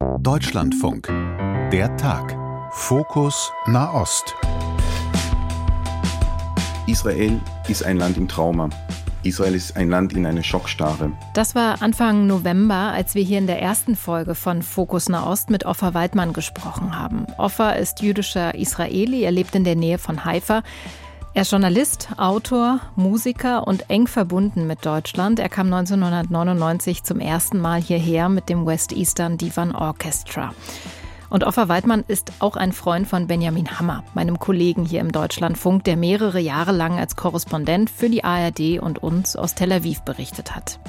Deutschlandfunk. Der Tag. Fokus Nahost. Israel ist ein Land im Trauma. Israel ist ein Land in einer Schockstarre. Das war Anfang November, als wir hier in der ersten Folge von Fokus Nahost mit Offa Waldmann gesprochen haben. Offa ist jüdischer Israeli, er lebt in der Nähe von Haifa. Er ist Journalist, Autor, Musiker und eng verbunden mit Deutschland. Er kam 1999 zum ersten Mal hierher mit dem West Eastern Divan Orchestra. Und Offa Weidmann ist auch ein Freund von Benjamin Hammer, meinem Kollegen hier im Deutschlandfunk, der mehrere Jahre lang als Korrespondent für die ARD und uns aus Tel Aviv berichtet hat.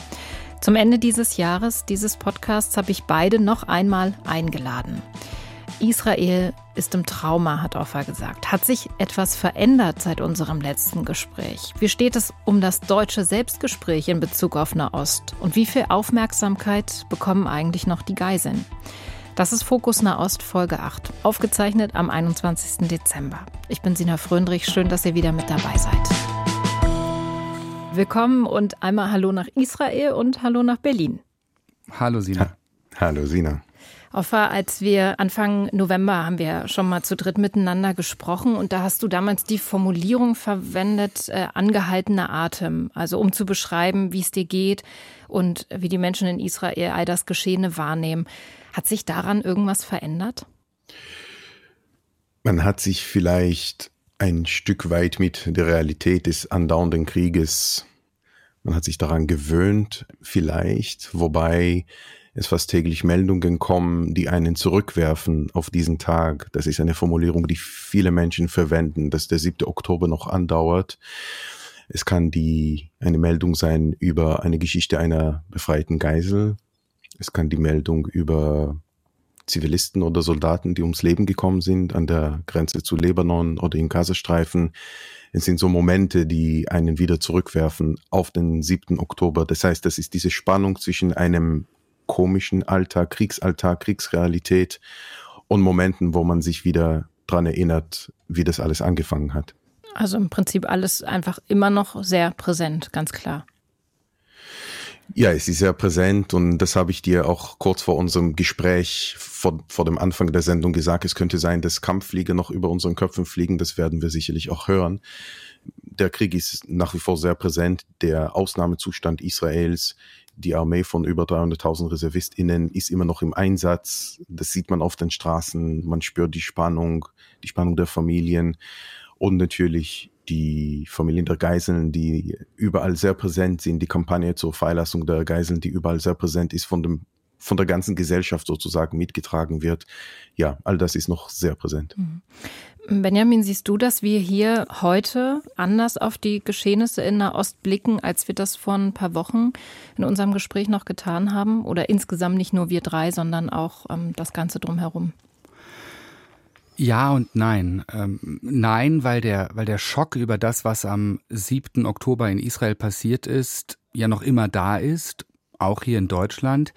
Zum Ende dieses Jahres, dieses Podcasts, habe ich beide noch einmal eingeladen. Israel ist im Trauma, hat Offa gesagt. Hat sich etwas verändert seit unserem letzten Gespräch? Wie steht es um das deutsche Selbstgespräch in Bezug auf Nahost? Und wie viel Aufmerksamkeit bekommen eigentlich noch die Geiseln? Das ist Fokus Nahost Folge 8, aufgezeichnet am 21. Dezember. Ich bin Sina Fröndrich, schön, dass ihr wieder mit dabei seid. Willkommen und einmal Hallo nach Israel und Hallo nach Berlin. Hallo Sina. Ha Hallo Sina. Offa, als wir Anfang November haben wir schon mal zu dritt miteinander gesprochen und da hast du damals die Formulierung verwendet, äh, angehaltener Atem, also um zu beschreiben, wie es dir geht und wie die Menschen in Israel all das Geschehene wahrnehmen. Hat sich daran irgendwas verändert? Man hat sich vielleicht ein Stück weit mit der Realität des andauernden Krieges, man hat sich daran gewöhnt, vielleicht, wobei es fast täglich Meldungen kommen, die einen zurückwerfen auf diesen Tag. Das ist eine Formulierung, die viele Menschen verwenden, dass der 7. Oktober noch andauert. Es kann die, eine Meldung sein über eine Geschichte einer befreiten Geisel. Es kann die Meldung über Zivilisten oder Soldaten, die ums Leben gekommen sind an der Grenze zu Libanon oder im Gazastreifen. Es sind so Momente, die einen wieder zurückwerfen auf den 7. Oktober. Das heißt, das ist diese Spannung zwischen einem komischen Alltag, Kriegsalltag, Kriegsrealität und Momenten, wo man sich wieder dran erinnert, wie das alles angefangen hat. Also im Prinzip alles einfach immer noch sehr präsent, ganz klar. Ja, es ist sehr präsent und das habe ich dir auch kurz vor unserem Gespräch vor, vor dem Anfang der Sendung gesagt. Es könnte sein, dass Kampfflieger noch über unseren Köpfen fliegen. Das werden wir sicherlich auch hören. Der Krieg ist nach wie vor sehr präsent. Der Ausnahmezustand Israels die Armee von über 300.000 ReservistInnen ist immer noch im Einsatz. Das sieht man auf den Straßen. Man spürt die Spannung, die Spannung der Familien und natürlich die Familien der Geiseln, die überall sehr präsent sind. Die Kampagne zur Freilassung der Geiseln, die überall sehr präsent ist, von dem von der ganzen Gesellschaft sozusagen mitgetragen wird. Ja, all das ist noch sehr präsent. Mhm. Benjamin, siehst du, dass wir hier heute anders auf die Geschehnisse in Nahost blicken, als wir das vor ein paar Wochen in unserem Gespräch noch getan haben? Oder insgesamt nicht nur wir drei, sondern auch ähm, das Ganze drumherum? Ja und nein. Ähm, nein, weil der, weil der Schock über das, was am 7. Oktober in Israel passiert ist, ja noch immer da ist, auch hier in Deutschland.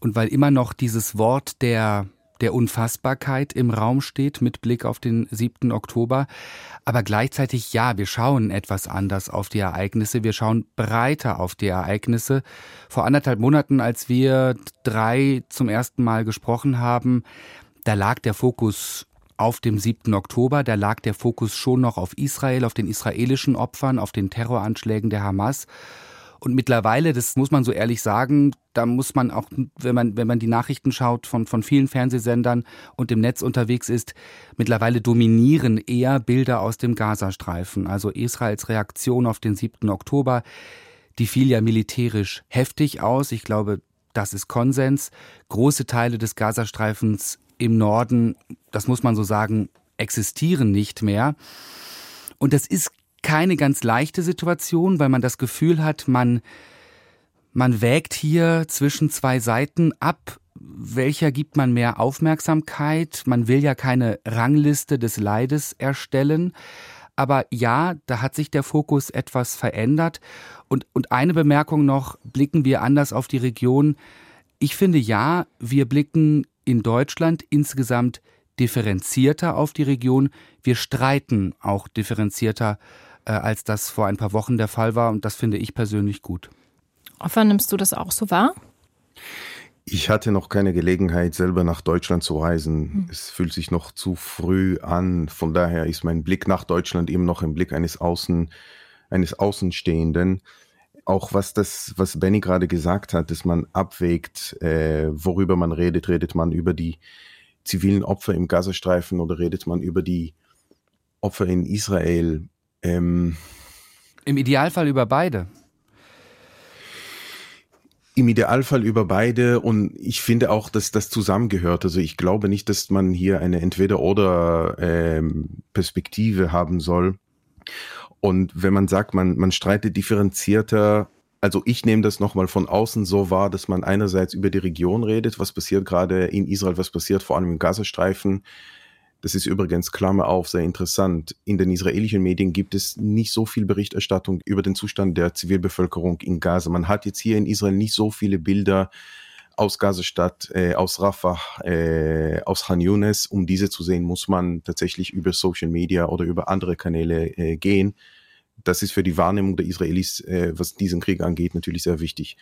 Und weil immer noch dieses Wort der der Unfassbarkeit im Raum steht mit Blick auf den 7. Oktober. Aber gleichzeitig, ja, wir schauen etwas anders auf die Ereignisse. Wir schauen breiter auf die Ereignisse. Vor anderthalb Monaten, als wir drei zum ersten Mal gesprochen haben, da lag der Fokus auf dem 7. Oktober, da lag der Fokus schon noch auf Israel, auf den israelischen Opfern, auf den Terroranschlägen der Hamas. Und mittlerweile, das muss man so ehrlich sagen, da muss man auch, wenn man, wenn man die Nachrichten schaut von, von vielen Fernsehsendern und im Netz unterwegs ist, mittlerweile dominieren eher Bilder aus dem Gazastreifen. Also Israels Reaktion auf den 7. Oktober, die fiel ja militärisch heftig aus. Ich glaube, das ist Konsens. Große Teile des Gazastreifens im Norden, das muss man so sagen, existieren nicht mehr. Und das ist keine ganz leichte Situation, weil man das Gefühl hat, man, man wägt hier zwischen zwei Seiten ab, welcher gibt man mehr Aufmerksamkeit. Man will ja keine Rangliste des Leides erstellen. Aber ja, da hat sich der Fokus etwas verändert. Und, und eine Bemerkung noch, blicken wir anders auf die Region. Ich finde ja, wir blicken in Deutschland insgesamt differenzierter auf die Region. Wir streiten auch differenzierter äh, als das vor ein paar Wochen der Fall war. Und das finde ich persönlich gut. Offer, nimmst du das auch so wahr? Ich hatte noch keine Gelegenheit, selber nach Deutschland zu reisen. Hm. Es fühlt sich noch zu früh an. Von daher ist mein Blick nach Deutschland eben noch ein Blick eines Außen, eines Außenstehenden. Auch was das, was Benny gerade gesagt hat, dass man abwägt, äh, worüber man redet. Redet man über die zivilen Opfer im Gazastreifen oder redet man über die Opfer in Israel? Ähm, Im Idealfall über beide. Im Idealfall über beide und ich finde auch, dass das zusammengehört. Also ich glaube nicht, dass man hier eine Entweder-oder-Perspektive ähm, haben soll. Und wenn man sagt, man, man streitet differenzierter, also ich nehme das nochmal von außen so wahr, dass man einerseits über die Region redet, was passiert gerade in Israel, was passiert vor allem im Gazastreifen, das ist übrigens, Klammer auf, sehr interessant. In den israelischen Medien gibt es nicht so viel Berichterstattung über den Zustand der Zivilbevölkerung in Gaza. Man hat jetzt hier in Israel nicht so viele Bilder aus Gazastadt, äh, aus Rafah, äh, aus Han Yunis. Um diese zu sehen, muss man tatsächlich über Social Media oder über andere Kanäle äh, gehen. Das ist für die Wahrnehmung der Israelis, äh, was diesen Krieg angeht, natürlich sehr wichtig.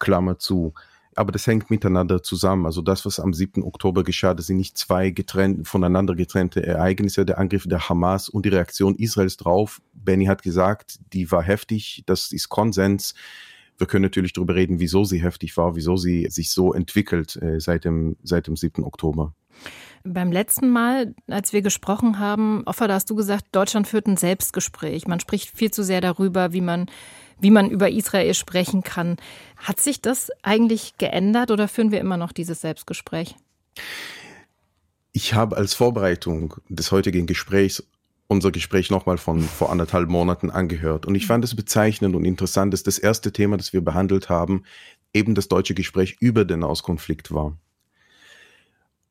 Klammer zu aber das hängt miteinander zusammen. Also das, was am 7. Oktober geschah, das sind nicht zwei getrennt, voneinander getrennte Ereignisse, der Angriff der Hamas und die Reaktion Israels drauf. Benny hat gesagt, die war heftig, das ist Konsens. Wir können natürlich darüber reden, wieso sie heftig war, wieso sie sich so entwickelt äh, seit, dem, seit dem 7. Oktober. Beim letzten Mal, als wir gesprochen haben, Offer, da hast du gesagt, Deutschland führt ein Selbstgespräch. Man spricht viel zu sehr darüber, wie man wie man über Israel sprechen kann. Hat sich das eigentlich geändert oder führen wir immer noch dieses Selbstgespräch? Ich habe als Vorbereitung des heutigen Gesprächs unser Gespräch nochmal von vor anderthalb Monaten angehört. Und ich fand es bezeichnend und interessant, dass das erste Thema, das wir behandelt haben, eben das deutsche Gespräch über den Auskonflikt war.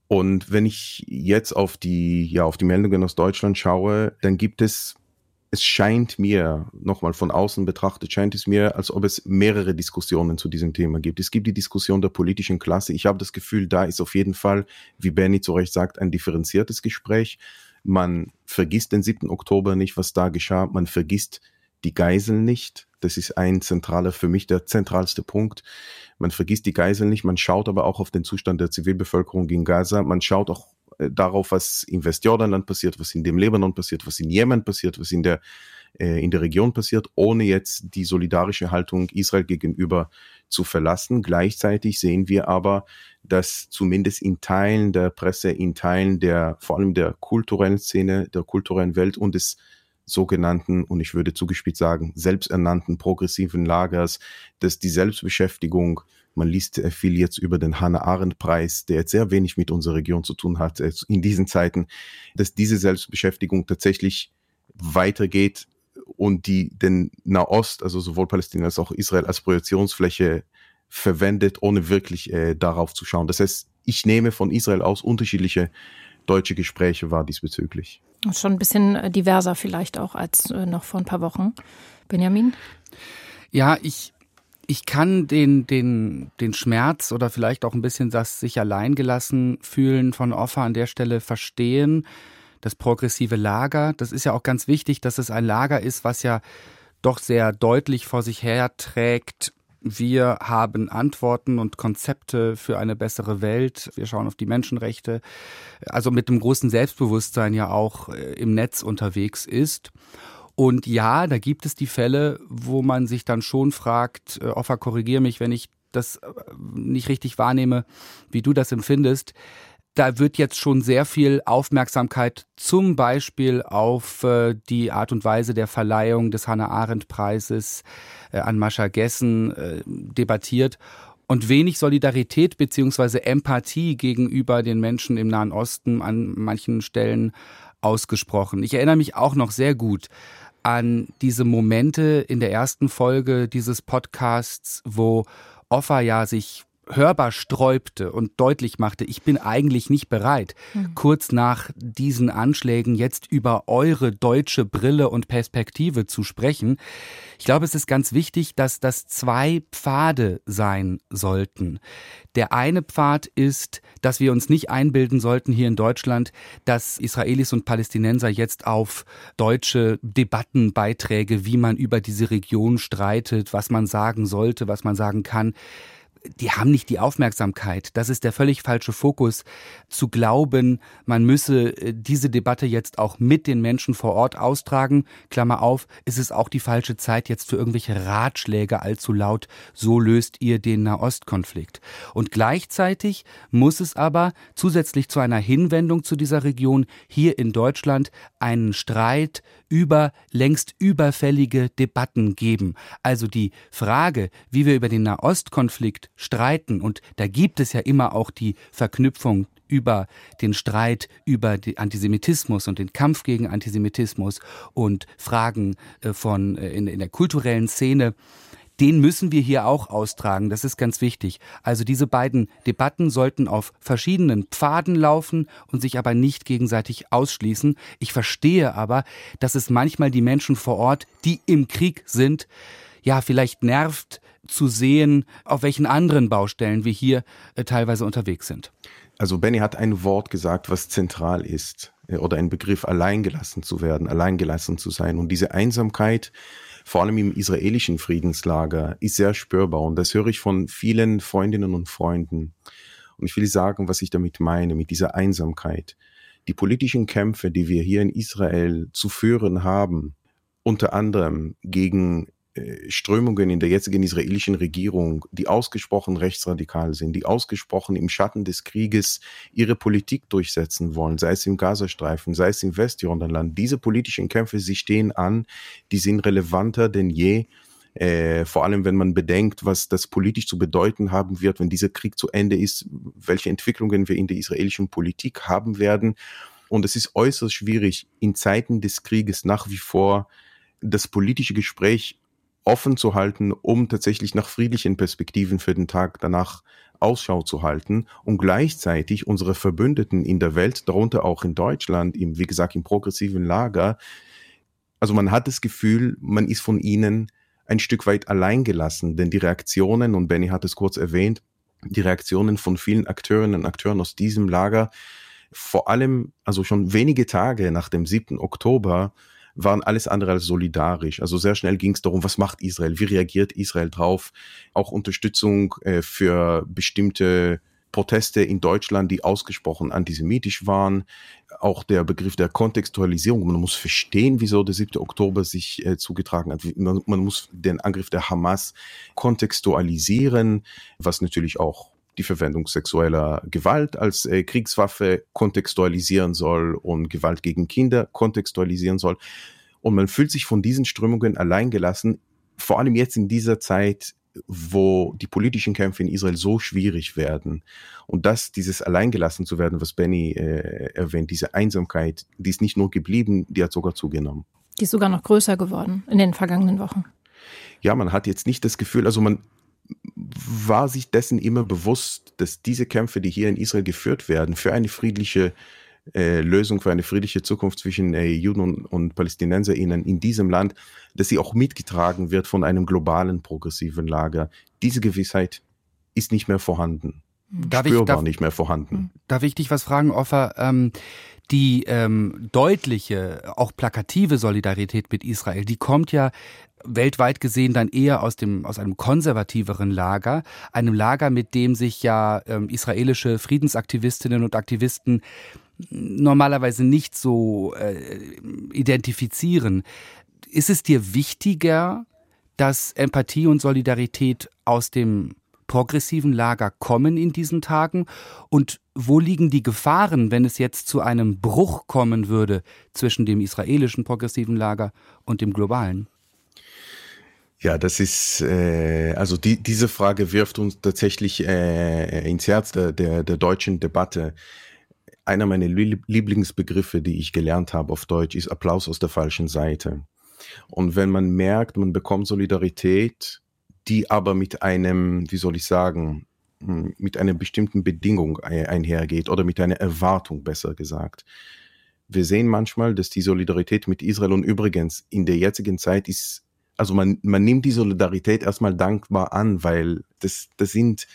Und wenn ich jetzt auf die, ja, auf die Meldungen aus Deutschland schaue, dann gibt es es scheint mir, nochmal von außen betrachtet, scheint es mir, als ob es mehrere Diskussionen zu diesem Thema gibt. Es gibt die Diskussion der politischen Klasse. Ich habe das Gefühl, da ist auf jeden Fall, wie Benny zu Recht sagt, ein differenziertes Gespräch. Man vergisst den 7. Oktober nicht, was da geschah. Man vergisst die Geiseln nicht. Das ist ein zentraler, für mich der zentralste Punkt. Man vergisst die Geiseln nicht. Man schaut aber auch auf den Zustand der Zivilbevölkerung in Gaza. Man schaut auch darauf, was im Westjordanland passiert, was in dem Libanon passiert, was in Jemen passiert, was in der, äh, in der Region passiert, ohne jetzt die solidarische Haltung Israel gegenüber zu verlassen. Gleichzeitig sehen wir aber, dass zumindest in Teilen der Presse, in Teilen der, vor allem der kulturellen Szene, der kulturellen Welt und des sogenannten, und ich würde zugespitzt sagen, selbsternannten progressiven Lagers, dass die Selbstbeschäftigung man liest äh, viel jetzt über den Hannah-Arendt-Preis, der jetzt sehr wenig mit unserer Region zu tun hat äh, in diesen Zeiten, dass diese Selbstbeschäftigung tatsächlich weitergeht und die den Nahost, also sowohl Palästina als auch Israel als Projektionsfläche verwendet, ohne wirklich äh, darauf zu schauen. Das heißt, ich nehme von Israel aus unterschiedliche deutsche Gespräche wahr diesbezüglich. Schon ein bisschen äh, diverser vielleicht auch als noch vor ein paar Wochen. Benjamin? Ja, ich ich kann den, den, den Schmerz oder vielleicht auch ein bisschen das sich alleingelassen fühlen von Offer an der Stelle verstehen. Das progressive Lager, das ist ja auch ganz wichtig, dass es ein Lager ist, was ja doch sehr deutlich vor sich her trägt. Wir haben Antworten und Konzepte für eine bessere Welt. Wir schauen auf die Menschenrechte. Also mit dem großen Selbstbewusstsein ja auch äh, im Netz unterwegs ist. Und ja, da gibt es die Fälle, wo man sich dann schon fragt, äh, Offer, korrigier mich, wenn ich das äh, nicht richtig wahrnehme, wie du das empfindest. Da wird jetzt schon sehr viel Aufmerksamkeit zum Beispiel auf äh, die Art und Weise der Verleihung des Hannah Arendt Preises äh, an Mascha Gessen äh, debattiert und wenig Solidarität beziehungsweise Empathie gegenüber den Menschen im Nahen Osten an manchen Stellen ausgesprochen. Ich erinnere mich auch noch sehr gut an diese Momente in der ersten Folge dieses Podcasts, wo Offa ja sich hörbar sträubte und deutlich machte, ich bin eigentlich nicht bereit, mhm. kurz nach diesen Anschlägen jetzt über eure deutsche Brille und Perspektive zu sprechen. Ich glaube, es ist ganz wichtig, dass das zwei Pfade sein sollten. Der eine Pfad ist, dass wir uns nicht einbilden sollten hier in Deutschland, dass Israelis und Palästinenser jetzt auf deutsche Debattenbeiträge, wie man über diese Region streitet, was man sagen sollte, was man sagen kann, die haben nicht die Aufmerksamkeit. Das ist der völlig falsche Fokus, zu glauben, man müsse äh, diese Debatte jetzt auch mit den Menschen vor Ort austragen. Klammer auf, ist es auch die falsche Zeit jetzt für irgendwelche Ratschläge allzu laut, so löst ihr den Nahostkonflikt. Und gleichzeitig muss es aber zusätzlich zu einer Hinwendung zu dieser Region hier in Deutschland einen Streit über längst überfällige Debatten geben. Also die Frage, wie wir über den Nahostkonflikt streiten, und da gibt es ja immer auch die Verknüpfung über den Streit über den Antisemitismus und den Kampf gegen Antisemitismus und Fragen äh, von äh, in, in der kulturellen Szene den müssen wir hier auch austragen. Das ist ganz wichtig. Also diese beiden Debatten sollten auf verschiedenen Pfaden laufen und sich aber nicht gegenseitig ausschließen. Ich verstehe aber, dass es manchmal die Menschen vor Ort, die im Krieg sind, ja, vielleicht nervt zu sehen, auf welchen anderen Baustellen wir hier äh, teilweise unterwegs sind. Also Benny hat ein Wort gesagt, was zentral ist, äh, oder ein Begriff, alleingelassen zu werden, alleingelassen zu sein. Und diese Einsamkeit, vor allem im israelischen Friedenslager, ist sehr spürbar. Und das höre ich von vielen Freundinnen und Freunden. Und ich will sagen, was ich damit meine, mit dieser Einsamkeit. Die politischen Kämpfe, die wir hier in Israel zu führen haben, unter anderem gegen Strömungen in der jetzigen israelischen Regierung, die ausgesprochen rechtsradikal sind, die ausgesprochen im Schatten des Krieges ihre Politik durchsetzen wollen, sei es im Gazastreifen, sei es im Westjordanland. Diese politischen Kämpfe, sie stehen an, die sind relevanter denn je. Äh, vor allem, wenn man bedenkt, was das politisch zu bedeuten haben wird, wenn dieser Krieg zu Ende ist, welche Entwicklungen wir in der israelischen Politik haben werden. Und es ist äußerst schwierig, in Zeiten des Krieges nach wie vor das politische Gespräch offen zu halten, um tatsächlich nach friedlichen Perspektiven für den Tag danach Ausschau zu halten und gleichzeitig unsere Verbündeten in der Welt, darunter auch in Deutschland, im, wie gesagt, im progressiven Lager, also man hat das Gefühl, man ist von ihnen ein Stück weit allein gelassen, denn die Reaktionen, und Benny hat es kurz erwähnt, die Reaktionen von vielen Akteurinnen und Akteuren aus diesem Lager, vor allem, also schon wenige Tage nach dem 7. Oktober, waren alles andere als solidarisch. Also sehr schnell ging es darum, was macht Israel, wie reagiert Israel drauf, auch Unterstützung äh, für bestimmte Proteste in Deutschland, die ausgesprochen antisemitisch waren. Auch der Begriff der Kontextualisierung. Man muss verstehen, wieso der 7. Oktober sich äh, zugetragen hat. Man, man muss den Angriff der Hamas kontextualisieren, was natürlich auch die Verwendung sexueller Gewalt als äh, Kriegswaffe kontextualisieren soll und Gewalt gegen Kinder kontextualisieren soll. Und man fühlt sich von diesen Strömungen alleingelassen, vor allem jetzt in dieser Zeit, wo die politischen Kämpfe in Israel so schwierig werden. Und das, dieses alleingelassen zu werden, was Benny äh, erwähnt, diese Einsamkeit, die ist nicht nur geblieben, die hat sogar zugenommen. Die ist sogar noch größer geworden in den vergangenen Wochen. Ja, man hat jetzt nicht das Gefühl, also man, war sich dessen immer bewusst, dass diese Kämpfe, die hier in Israel geführt werden, für eine friedliche äh, Lösung, für eine friedliche Zukunft zwischen äh, Juden und, und PalästinenserInnen in diesem Land, dass sie auch mitgetragen wird von einem globalen progressiven Lager. Diese Gewissheit ist nicht mehr vorhanden. Darf spürbar ich, darf, nicht mehr vorhanden. Darf ich dich was fragen, Offer? Ähm, die ähm, deutliche, auch plakative Solidarität mit Israel, die kommt ja weltweit gesehen dann eher aus dem aus einem konservativeren Lager, einem Lager, mit dem sich ja ähm, israelische Friedensaktivistinnen und Aktivisten normalerweise nicht so äh, identifizieren. Ist es dir wichtiger, dass Empathie und Solidarität aus dem progressiven Lager kommen in diesen Tagen? Und wo liegen die Gefahren, wenn es jetzt zu einem Bruch kommen würde zwischen dem israelischen progressiven Lager und dem globalen? Ja, das ist, äh, also die, diese Frage wirft uns tatsächlich äh, ins Herz der, der, der deutschen Debatte. Einer meiner Lieblingsbegriffe, die ich gelernt habe auf Deutsch, ist Applaus aus der falschen Seite. Und wenn man merkt, man bekommt Solidarität, die aber mit einem, wie soll ich sagen, hm, mit einer bestimmten Bedingung einhergeht oder mit einer Erwartung, besser gesagt. Wir sehen manchmal, dass die Solidarität mit Israel und übrigens in der jetzigen Zeit ist also man, man nimmt die Solidarität erstmal dankbar an, weil das, das sind,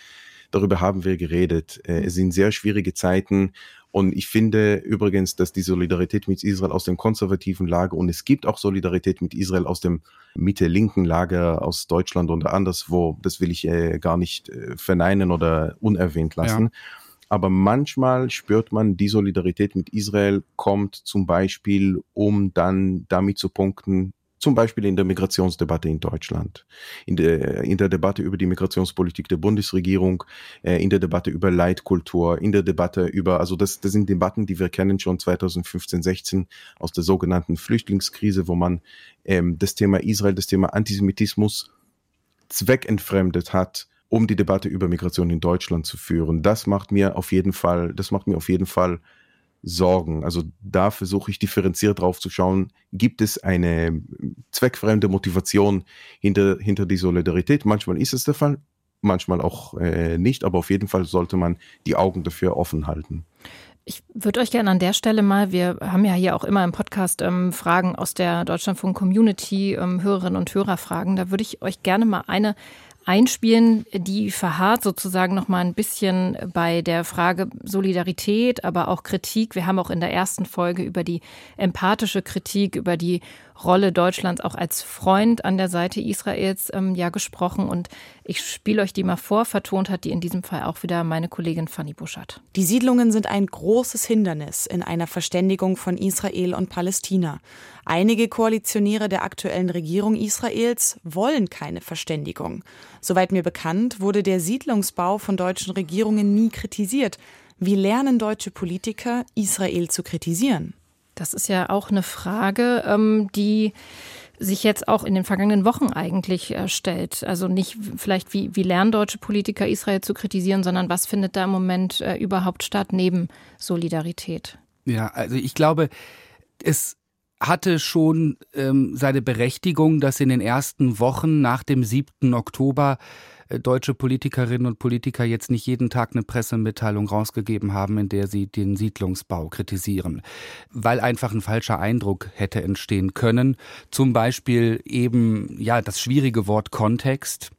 darüber haben wir geredet. Äh, es sind sehr schwierige Zeiten und ich finde übrigens, dass die Solidarität mit Israel aus dem konservativen Lager und es gibt auch Solidarität mit Israel aus dem Mitte-linken Lager aus Deutschland und anderswo, das will ich äh, gar nicht äh, verneinen oder unerwähnt lassen. Ja. Aber manchmal spürt man, die Solidarität mit Israel kommt zum Beispiel, um dann damit zu punkten, zum Beispiel in der Migrationsdebatte in Deutschland, in der, in der Debatte über die Migrationspolitik der Bundesregierung, äh, in der Debatte über Leitkultur, in der Debatte über, also das, das sind Debatten, die wir kennen schon 2015, 16 aus der sogenannten Flüchtlingskrise, wo man ähm, das Thema Israel, das Thema Antisemitismus zweckentfremdet hat, um die Debatte über Migration in Deutschland zu führen. Das macht mir auf jeden Fall, das macht mir auf jeden Fall Sorgen. Also da versuche ich differenziert drauf zu schauen, gibt es eine zweckfremde Motivation hinter, hinter die Solidarität? Manchmal ist es der Fall, manchmal auch äh, nicht, aber auf jeden Fall sollte man die Augen dafür offen halten. Ich würde euch gerne an der Stelle mal, wir haben ja hier auch immer im Podcast ähm, Fragen aus der Deutschlandfunk Community, ähm, Hörerinnen und Hörer fragen. Da würde ich euch gerne mal eine einspielen, die verharrt sozusagen noch mal ein bisschen bei der Frage Solidarität, aber auch Kritik. Wir haben auch in der ersten Folge über die empathische Kritik, über die Rolle Deutschlands auch als Freund an der Seite Israels ähm, ja gesprochen. Und ich spiele euch die mal vor. Vertont hat die in diesem Fall auch wieder meine Kollegin Fanny Buschert. Die Siedlungen sind ein großes Hindernis in einer Verständigung von Israel und Palästina. Einige Koalitionäre der aktuellen Regierung Israels wollen keine Verständigung. Soweit mir bekannt, wurde der Siedlungsbau von deutschen Regierungen nie kritisiert. Wie lernen deutsche Politiker, Israel zu kritisieren? Das ist ja auch eine Frage, ähm, die sich jetzt auch in den vergangenen Wochen eigentlich äh, stellt. Also nicht vielleicht, wie, wie lernen deutsche Politiker Israel zu kritisieren, sondern was findet da im Moment äh, überhaupt statt neben Solidarität? Ja, also ich glaube, es hatte schon ähm, seine Berechtigung, dass in den ersten Wochen nach dem 7. Oktober deutsche Politikerinnen und Politiker jetzt nicht jeden Tag eine Pressemitteilung rausgegeben haben, in der sie den Siedlungsbau kritisieren, weil einfach ein falscher Eindruck hätte entstehen können. Zum Beispiel eben, ja, das schwierige Wort Kontext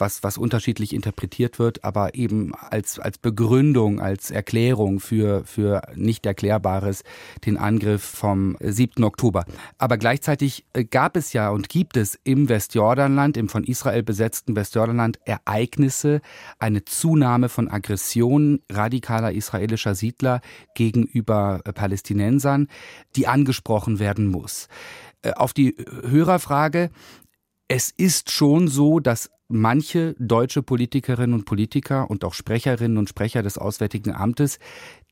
was, was unterschiedlich interpretiert wird, aber eben als, als Begründung, als Erklärung für, für nicht Erklärbares den Angriff vom 7. Oktober. Aber gleichzeitig äh, gab es ja und gibt es im Westjordanland, im von Israel besetzten Westjordanland Ereignisse, eine Zunahme von Aggressionen radikaler israelischer Siedler gegenüber äh, Palästinensern, die angesprochen werden muss. Äh, auf die Hörerfrage, es ist schon so, dass manche deutsche Politikerinnen und Politiker und auch Sprecherinnen und Sprecher des Auswärtigen Amtes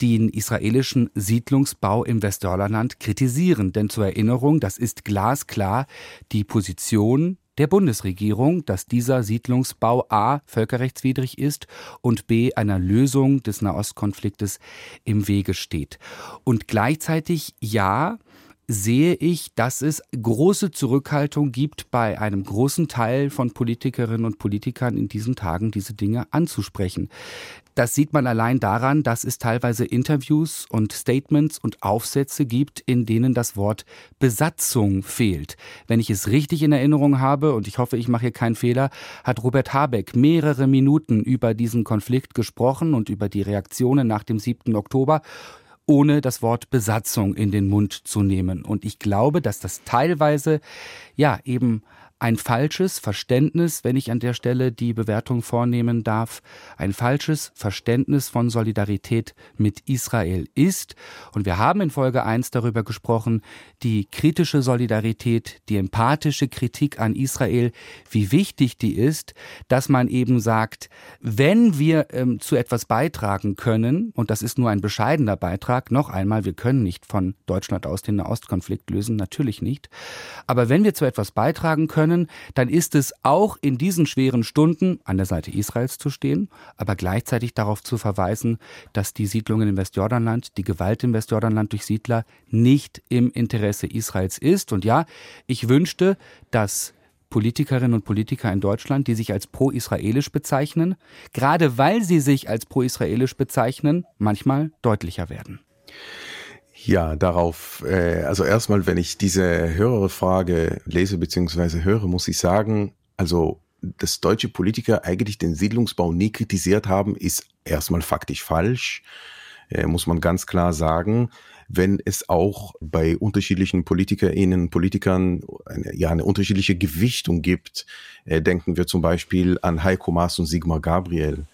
den israelischen Siedlungsbau im Westjordanland kritisieren. Denn zur Erinnerung, das ist glasklar die Position der Bundesregierung, dass dieser Siedlungsbau a. völkerrechtswidrig ist und b. einer Lösung des Nahostkonfliktes im Wege steht. Und gleichzeitig ja, sehe ich, dass es große Zurückhaltung gibt bei einem großen Teil von Politikerinnen und Politikern in diesen Tagen, diese Dinge anzusprechen. Das sieht man allein daran, dass es teilweise Interviews und Statements und Aufsätze gibt, in denen das Wort Besatzung fehlt. Wenn ich es richtig in Erinnerung habe, und ich hoffe, ich mache hier keinen Fehler, hat Robert Habeck mehrere Minuten über diesen Konflikt gesprochen und über die Reaktionen nach dem 7. Oktober ohne das Wort Besatzung in den Mund zu nehmen. Und ich glaube, dass das teilweise ja eben ein falsches Verständnis, wenn ich an der Stelle die Bewertung vornehmen darf, ein falsches Verständnis von Solidarität mit Israel ist. Und wir haben in Folge 1 darüber gesprochen, die kritische Solidarität, die empathische Kritik an Israel, wie wichtig die ist, dass man eben sagt, wenn wir ähm, zu etwas beitragen können, und das ist nur ein bescheidener Beitrag, noch einmal, wir können nicht von Deutschland aus den Nahostkonflikt lösen, natürlich nicht, aber wenn wir zu etwas beitragen können, können, dann ist es auch in diesen schweren Stunden an der Seite Israels zu stehen, aber gleichzeitig darauf zu verweisen, dass die Siedlungen im Westjordanland, die Gewalt im Westjordanland durch Siedler nicht im Interesse Israels ist. Und ja, ich wünschte, dass Politikerinnen und Politiker in Deutschland, die sich als pro-israelisch bezeichnen, gerade weil sie sich als pro-israelisch bezeichnen, manchmal deutlicher werden. Ja, darauf, äh, also erstmal, wenn ich diese höhere Frage lese bzw. höre, muss ich sagen, also dass deutsche Politiker eigentlich den Siedlungsbau nie kritisiert haben, ist erstmal faktisch falsch, äh, muss man ganz klar sagen. Wenn es auch bei unterschiedlichen PolitikerInnen, Politikern eine, ja eine unterschiedliche Gewichtung gibt, äh, denken wir zum Beispiel an Heiko Maas und Sigmar Gabriel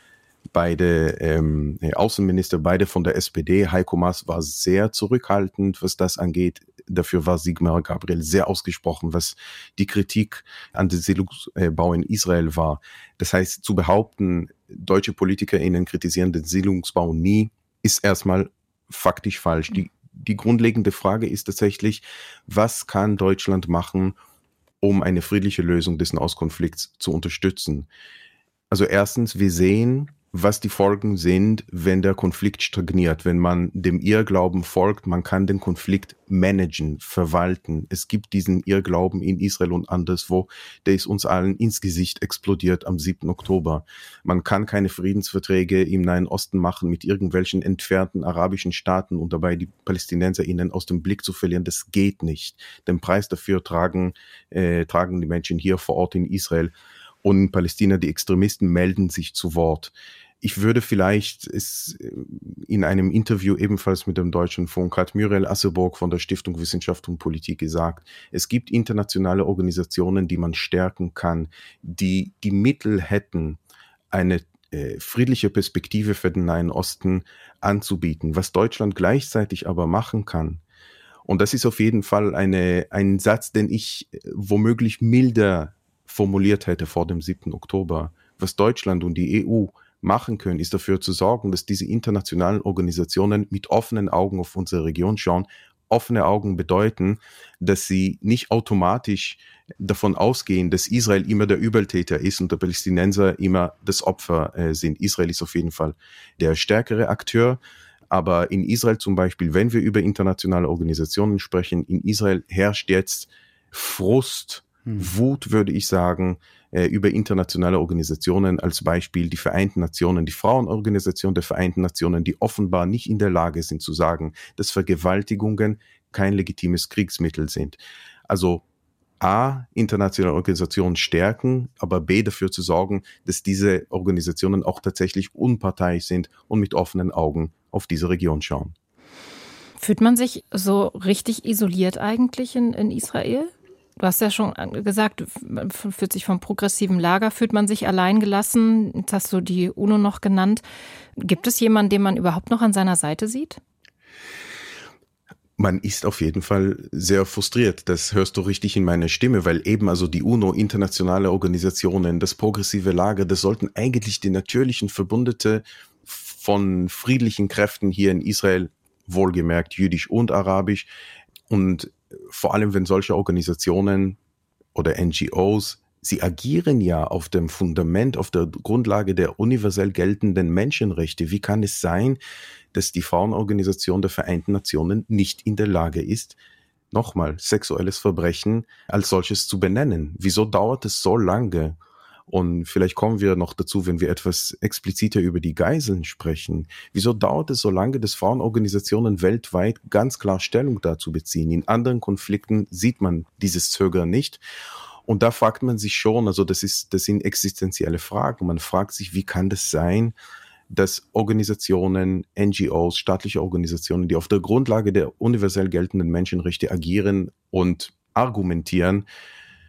beide ähm, Außenminister, beide von der SPD. Heiko Maas war sehr zurückhaltend, was das angeht. Dafür war Sigmar Gabriel sehr ausgesprochen, was die Kritik an den Siedlungsbau in Israel war. Das heißt, zu behaupten, deutsche PolitikerInnen kritisieren den Siedlungsbau nie, ist erstmal faktisch falsch. Die, die grundlegende Frage ist tatsächlich, was kann Deutschland machen, um eine friedliche Lösung des Nahostkonflikts zu unterstützen? Also erstens, wir sehen, was die Folgen sind, wenn der Konflikt stagniert, wenn man dem Irrglauben folgt, man kann den Konflikt managen, verwalten. Es gibt diesen Irrglauben in Israel und anderswo, der ist uns allen ins Gesicht explodiert am 7. Oktober. Man kann keine Friedensverträge im Nahen Osten machen mit irgendwelchen entfernten arabischen Staaten und dabei die PalästinenserInnen aus dem Blick zu verlieren. Das geht nicht. Den Preis dafür tragen, äh, tragen die Menschen hier vor Ort in Israel. Und in Palästina, die Extremisten melden sich zu Wort ich würde vielleicht es äh, in einem Interview ebenfalls mit dem deutschen Funk hat Muriel Asseborg von der Stiftung Wissenschaft und Politik gesagt, es gibt internationale Organisationen, die man stärken kann, die die Mittel hätten, eine äh, friedliche Perspektive für den Nahen Osten anzubieten, was Deutschland gleichzeitig aber machen kann. Und das ist auf jeden Fall eine, ein Satz, den ich äh, womöglich milder formuliert hätte vor dem 7. Oktober, was Deutschland und die EU machen können, ist dafür zu sorgen, dass diese internationalen Organisationen mit offenen Augen auf unsere Region schauen. Offene Augen bedeuten, dass sie nicht automatisch davon ausgehen, dass Israel immer der Übeltäter ist und der Palästinenser immer das Opfer äh, sind. Israel ist auf jeden Fall der stärkere Akteur. Aber in Israel zum Beispiel, wenn wir über internationale Organisationen sprechen, in Israel herrscht jetzt Frust, hm. Wut, würde ich sagen, äh, über internationale Organisationen, als Beispiel die Vereinten Nationen, die Frauenorganisation der Vereinten Nationen, die offenbar nicht in der Lage sind zu sagen, dass Vergewaltigungen kein legitimes Kriegsmittel sind. Also A, internationale Organisationen stärken, aber B, dafür zu sorgen, dass diese Organisationen auch tatsächlich unparteiisch sind und mit offenen Augen auf diese Region schauen. Fühlt man sich so richtig isoliert eigentlich in, in Israel? Du hast ja schon gesagt, man fühlt sich vom progressiven Lager, fühlt man sich alleingelassen. Jetzt hast du die UNO noch genannt. Gibt es jemanden, den man überhaupt noch an seiner Seite sieht? Man ist auf jeden Fall sehr frustriert. Das hörst du richtig in meiner Stimme, weil eben also die UNO, internationale Organisationen, das progressive Lager, das sollten eigentlich die natürlichen Verbündete von friedlichen Kräften hier in Israel, wohlgemerkt jüdisch und arabisch. Und vor allem wenn solche Organisationen oder NGOs, sie agieren ja auf dem Fundament, auf der Grundlage der universell geltenden Menschenrechte. Wie kann es sein, dass die Frauenorganisation der Vereinten Nationen nicht in der Lage ist, nochmal sexuelles Verbrechen als solches zu benennen? Wieso dauert es so lange? Und vielleicht kommen wir noch dazu, wenn wir etwas expliziter über die Geiseln sprechen. Wieso dauert es so lange, dass Frauenorganisationen weltweit ganz klar Stellung dazu beziehen? In anderen Konflikten sieht man dieses Zögern nicht. Und da fragt man sich schon, also das ist, das sind existenzielle Fragen. Man fragt sich, wie kann das sein, dass Organisationen, NGOs, staatliche Organisationen, die auf der Grundlage der universell geltenden Menschenrechte agieren und argumentieren,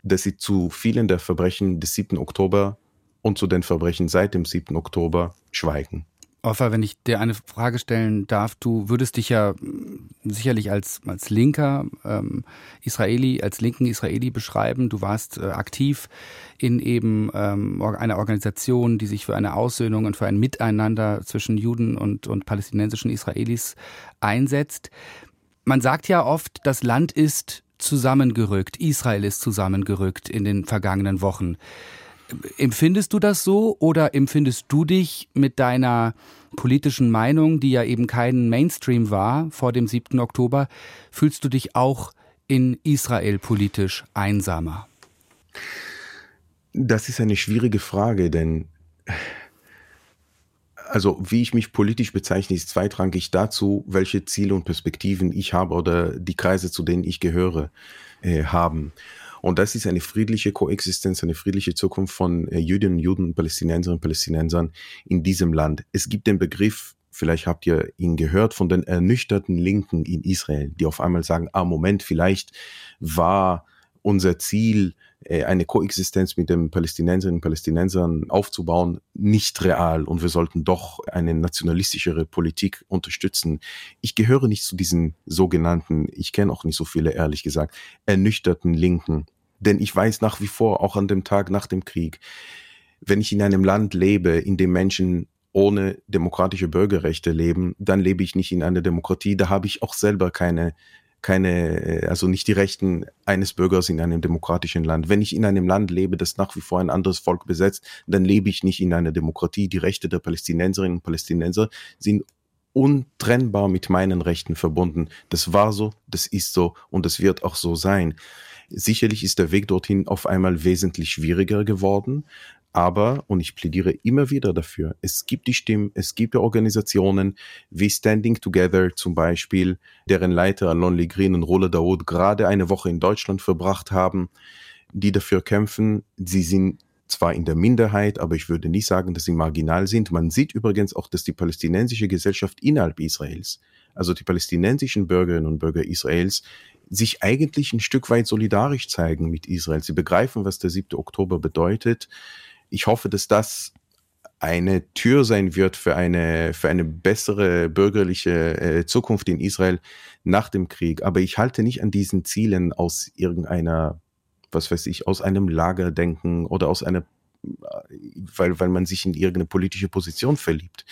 dass sie zu vielen der Verbrechen des 7. Oktober und zu den Verbrechen seit dem 7. Oktober schweigen. Offa, wenn ich dir eine Frage stellen darf, du würdest dich ja hm, sicherlich als, als linker ähm, Israeli, als linken Israeli beschreiben. Du warst äh, aktiv in eben ähm, einer Organisation, die sich für eine Aussöhnung und für ein Miteinander zwischen Juden und, und palästinensischen Israelis einsetzt. Man sagt ja oft, das Land ist zusammengerückt, Israel ist zusammengerückt in den vergangenen Wochen. Empfindest du das so oder empfindest du dich mit deiner politischen Meinung, die ja eben kein Mainstream war vor dem 7. Oktober, fühlst du dich auch in Israel politisch einsamer? Das ist eine schwierige Frage, denn also wie ich mich politisch bezeichne, ist zweitrangig dazu, welche Ziele und Perspektiven ich habe oder die Kreise, zu denen ich gehöre, äh, haben. Und das ist eine friedliche Koexistenz, eine friedliche Zukunft von äh, Jüdinnen, Juden, Palästinenserinnen und Palästinensern in diesem Land. Es gibt den Begriff, vielleicht habt ihr ihn gehört, von den ernüchterten Linken in Israel, die auf einmal sagen, ah, Moment, vielleicht war unser Ziel, äh, eine Koexistenz mit den Palästinenserinnen und Palästinensern aufzubauen, nicht real und wir sollten doch eine nationalistischere Politik unterstützen. Ich gehöre nicht zu diesen sogenannten, ich kenne auch nicht so viele, ehrlich gesagt, ernüchterten Linken. Denn ich weiß nach wie vor, auch an dem Tag nach dem Krieg, wenn ich in einem Land lebe, in dem Menschen ohne demokratische Bürgerrechte leben, dann lebe ich nicht in einer Demokratie. Da habe ich auch selber keine keine, äh, also nicht die Rechten eines Bürgers in einem demokratischen Land. Wenn ich in einem Land lebe, das nach wie vor ein anderes Volk besetzt, dann lebe ich nicht in einer Demokratie. Die Rechte der Palästinenserinnen und Palästinenser sind untrennbar mit meinen Rechten verbunden. Das war so, das ist so und das wird auch so sein. Sicherlich ist der Weg dorthin auf einmal wesentlich schwieriger geworden, aber, und ich plädiere immer wieder dafür, es gibt die Stimmen, es gibt Organisationen wie Standing Together zum Beispiel, deren Leiter Alon Ligrin und Rola Daoud gerade eine Woche in Deutschland verbracht haben, die dafür kämpfen. Sie sind zwar in der Minderheit, aber ich würde nicht sagen, dass sie marginal sind. Man sieht übrigens auch, dass die palästinensische Gesellschaft innerhalb Israels, also die palästinensischen Bürgerinnen und Bürger Israels, sich eigentlich ein Stück weit solidarisch zeigen mit Israel. Sie begreifen, was der 7. Oktober bedeutet ich hoffe, dass das eine Tür sein wird für eine, für eine bessere bürgerliche äh, Zukunft in Israel nach dem Krieg. Aber ich halte nicht an diesen Zielen aus irgendeiner, was weiß ich, aus einem Lager denken oder aus einer, weil, weil man sich in irgendeine politische Position verliebt,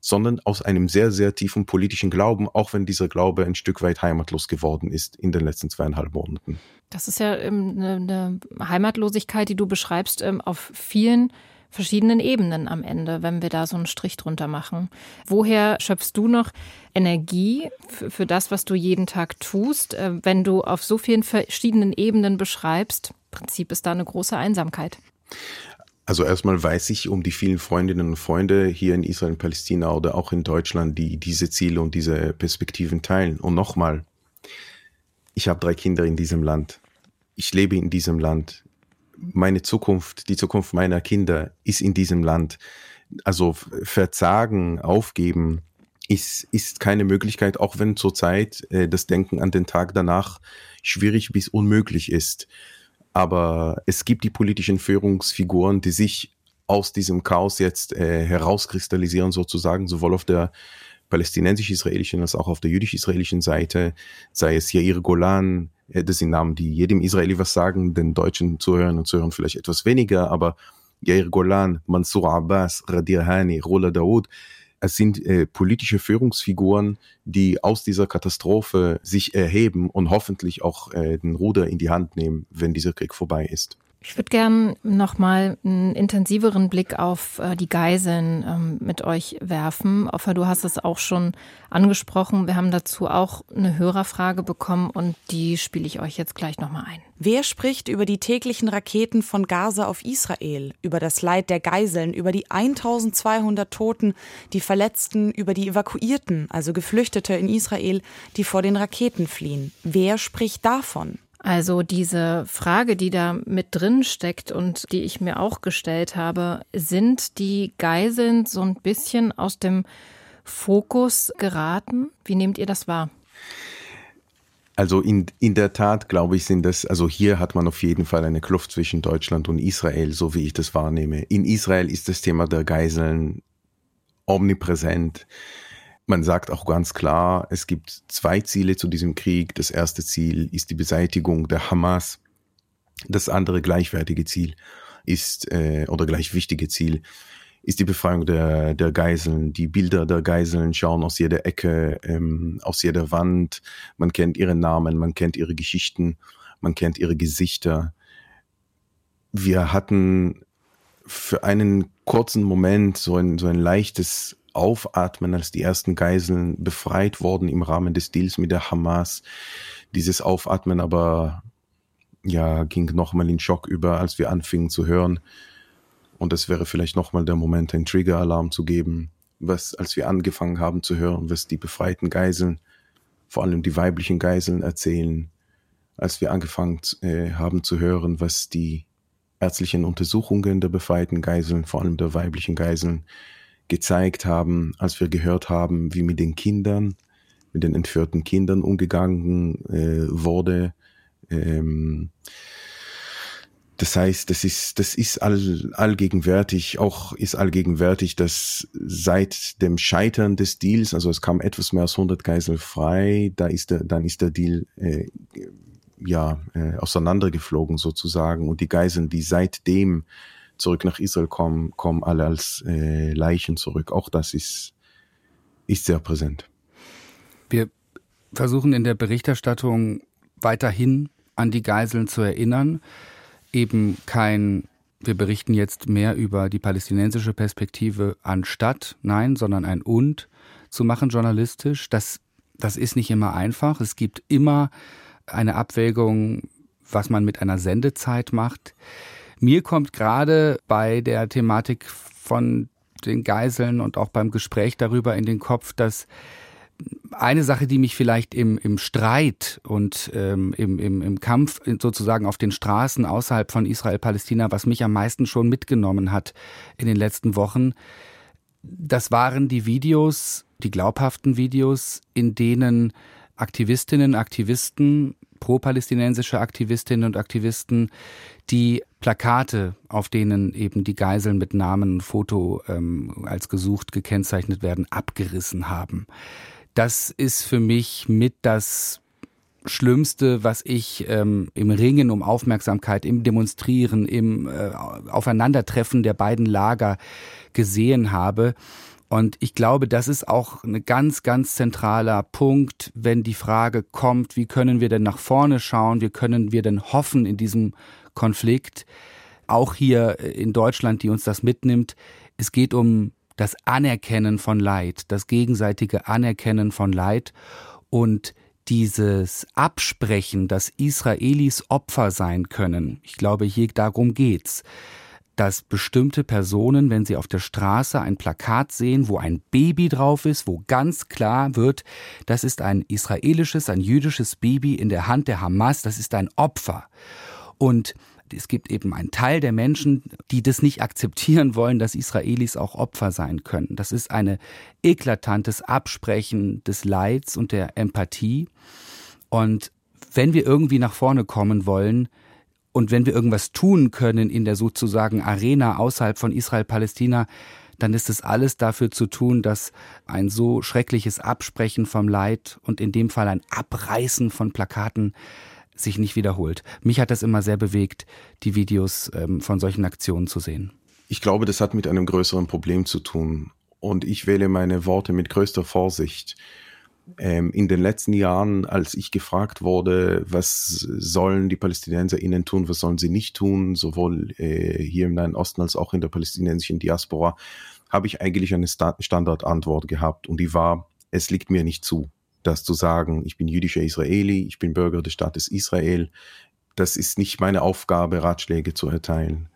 sondern aus einem sehr, sehr tiefen politischen Glauben, auch wenn dieser Glaube ein Stück weit heimatlos geworden ist in den letzten zweieinhalb Monaten. Das ist ja eine, eine Heimatlosigkeit, die du beschreibst, ähm, auf vielen verschiedenen Ebenen am Ende, wenn wir da so einen Strich drunter machen. Woher schöpfst du noch Energie für, das, was du jeden Tag tust, äh, wenn du auf so vielen verschiedenen Ebenen beschreibst? Im Prinzip ist da eine große Einsamkeit. Also erstmal weiß ich um die vielen Freundinnen und Freunde hier in Israel, Palästina oder auch in Deutschland, die diese Ziele und diese Perspektiven teilen. Und nochmal, ich habe drei Kinder in diesem Land. Ich lebe in diesem Land. Meine Zukunft, die Zukunft meiner Kinder ist in diesem Land. Also verzagen, aufgeben, ist, ist keine Möglichkeit, auch wenn zurzeit äh, das Denken an den Tag danach schwierig bis unmöglich ist. Aber es gibt die politischen Führungsfiguren, die sich aus diesem Chaos jetzt äh, herauskristallisieren, sozusagen, sowohl auf der palästinensisch-israelischen als auch auf der jüdisch-israelischen Seite, sei es Yair Golan, äh, das sind Namen, die jedem Israeli was sagen, den deutschen Zuhörern und Zuhörern vielleicht etwas weniger, aber Yair Golan, Mansour Abbas, Radir Hani, Rola Daoud, es sind äh, politische Führungsfiguren, die aus dieser Katastrophe sich erheben und hoffentlich auch äh, den Ruder in die Hand nehmen, wenn dieser Krieg vorbei ist. Ich würde gern nochmal einen intensiveren Blick auf äh, die Geiseln ähm, mit euch werfen. Offer, du hast es auch schon angesprochen. Wir haben dazu auch eine Hörerfrage bekommen und die spiele ich euch jetzt gleich nochmal ein. Wer spricht über die täglichen Raketen von Gaza auf Israel, über das Leid der Geiseln, über die 1200 Toten, die Verletzten, über die Evakuierten, also Geflüchtete in Israel, die vor den Raketen fliehen? Wer spricht davon? Also diese Frage, die da mit drin steckt und die ich mir auch gestellt habe, sind die Geiseln so ein bisschen aus dem Fokus geraten? Wie nehmt ihr das wahr? Also in, in der Tat, glaube ich, sind das, also hier hat man auf jeden Fall eine Kluft zwischen Deutschland und Israel, so wie ich das wahrnehme. In Israel ist das Thema der Geiseln omnipräsent. Man sagt auch ganz klar, es gibt zwei Ziele zu diesem Krieg. Das erste Ziel ist die Beseitigung der Hamas. Das andere gleichwertige Ziel ist, äh, oder gleich wichtige Ziel, ist die Befreiung der, der Geiseln. Die Bilder der Geiseln schauen aus jeder Ecke, ähm, aus jeder Wand. Man kennt ihre Namen, man kennt ihre Geschichten, man kennt ihre Gesichter. Wir hatten für einen kurzen Moment so ein, so ein leichtes Aufatmen, als die ersten Geiseln befreit wurden im Rahmen des Deals mit der Hamas. Dieses Aufatmen aber ja ging nochmal in Schock über, als wir anfingen zu hören. Und es wäre vielleicht nochmal der Moment, einen Trigger-Alarm zu geben, was, als wir angefangen haben zu hören, was die befreiten Geiseln, vor allem die weiblichen Geiseln erzählen. als wir angefangen äh, haben zu hören, was die ärztlichen Untersuchungen der befreiten Geiseln, vor allem der weiblichen Geiseln, gezeigt haben, als wir gehört haben, wie mit den Kindern, mit den entführten Kindern umgegangen äh, wurde. Ähm, das heißt, das ist, das ist all, allgegenwärtig, auch ist allgegenwärtig, dass seit dem Scheitern des Deals, also es kam etwas mehr als 100 Geisel frei, da ist der, dann ist der Deal äh, ja äh, auseinandergeflogen sozusagen und die Geiseln, die seitdem zurück nach Israel kommen, kommen alle als äh, Leichen zurück. Auch das ist, ist sehr präsent. Wir versuchen in der Berichterstattung weiterhin an die Geiseln zu erinnern eben kein, wir berichten jetzt mehr über die palästinensische Perspektive anstatt, nein, sondern ein und zu machen journalistisch. Das, das ist nicht immer einfach. Es gibt immer eine Abwägung, was man mit einer Sendezeit macht. Mir kommt gerade bei der Thematik von den Geiseln und auch beim Gespräch darüber in den Kopf, dass eine Sache, die mich vielleicht im, im Streit und ähm, im, im, im Kampf sozusagen auf den Straßen außerhalb von Israel-Palästina, was mich am meisten schon mitgenommen hat in den letzten Wochen, das waren die Videos, die glaubhaften Videos, in denen Aktivistinnen, Aktivisten, pro-palästinensische Aktivistinnen und Aktivisten, die Plakate, auf denen eben die Geiseln mit Namen und Foto ähm, als gesucht gekennzeichnet werden, abgerissen haben das ist für mich mit das Schlimmste, was ich ähm, im Ringen um Aufmerksamkeit, im Demonstrieren, im äh, Aufeinandertreffen der beiden Lager gesehen habe. Und ich glaube, das ist auch ein ganz, ganz zentraler Punkt, wenn die Frage kommt, wie können wir denn nach vorne schauen, wie können wir denn hoffen in diesem Konflikt, auch hier in Deutschland, die uns das mitnimmt. Es geht um das Anerkennen von Leid, das gegenseitige Anerkennen von Leid und dieses Absprechen, dass Israelis Opfer sein können. Ich glaube, hier darum geht's dass bestimmte Personen, wenn sie auf der Straße ein Plakat sehen, wo ein Baby drauf ist, wo ganz klar wird, das ist ein israelisches, ein jüdisches Baby in der Hand der Hamas, das ist ein Opfer. Und es gibt eben einen Teil der Menschen, die das nicht akzeptieren wollen, dass Israelis auch Opfer sein können. Das ist ein eklatantes Absprechen des Leids und der Empathie. Und wenn wir irgendwie nach vorne kommen wollen, und wenn wir irgendwas tun können in der sozusagen Arena außerhalb von Israel-Palästina, dann ist es alles dafür zu tun, dass ein so schreckliches Absprechen vom Leid und in dem Fall ein Abreißen von Plakaten sich nicht wiederholt. Mich hat das immer sehr bewegt, die Videos ähm, von solchen Aktionen zu sehen. Ich glaube, das hat mit einem größeren Problem zu tun. Und ich wähle meine Worte mit größter Vorsicht. Ähm, in den letzten Jahren, als ich gefragt wurde, was sollen die PalästinenserInnen tun, was sollen sie nicht tun, sowohl äh, hier im Nahen Osten als auch in der palästinensischen Diaspora, habe ich eigentlich eine Standardantwort gehabt und die war, es liegt mir nicht zu das zu sagen, ich bin jüdischer Israeli, ich bin Bürger des Staates Israel. Das ist nicht meine Aufgabe, Ratschläge zu erteilen.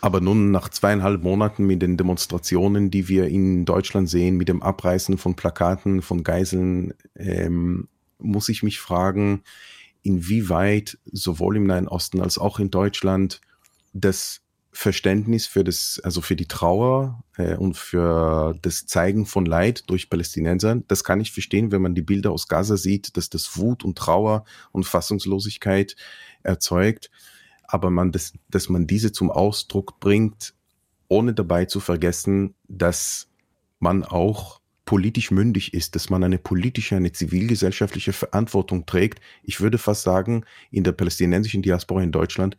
Aber nun nach zweieinhalb Monaten mit den Demonstrationen, die wir in Deutschland sehen, mit dem Abreißen von Plakaten, von Geiseln, ähm, muss ich mich fragen, inwieweit sowohl im Nahen Osten als auch in Deutschland das Verständnis für das, also für die Trauer äh, und für das Zeigen von Leid durch Palästinenser. Das kann ich verstehen, wenn man die Bilder aus Gaza sieht, dass das Wut und Trauer und Fassungslosigkeit erzeugt. Aber man, das, dass man diese zum Ausdruck bringt, ohne dabei zu vergessen, dass man auch politisch mündig ist, dass man eine politische, eine zivilgesellschaftliche Verantwortung trägt. Ich würde fast sagen, in der palästinensischen Diaspora in Deutschland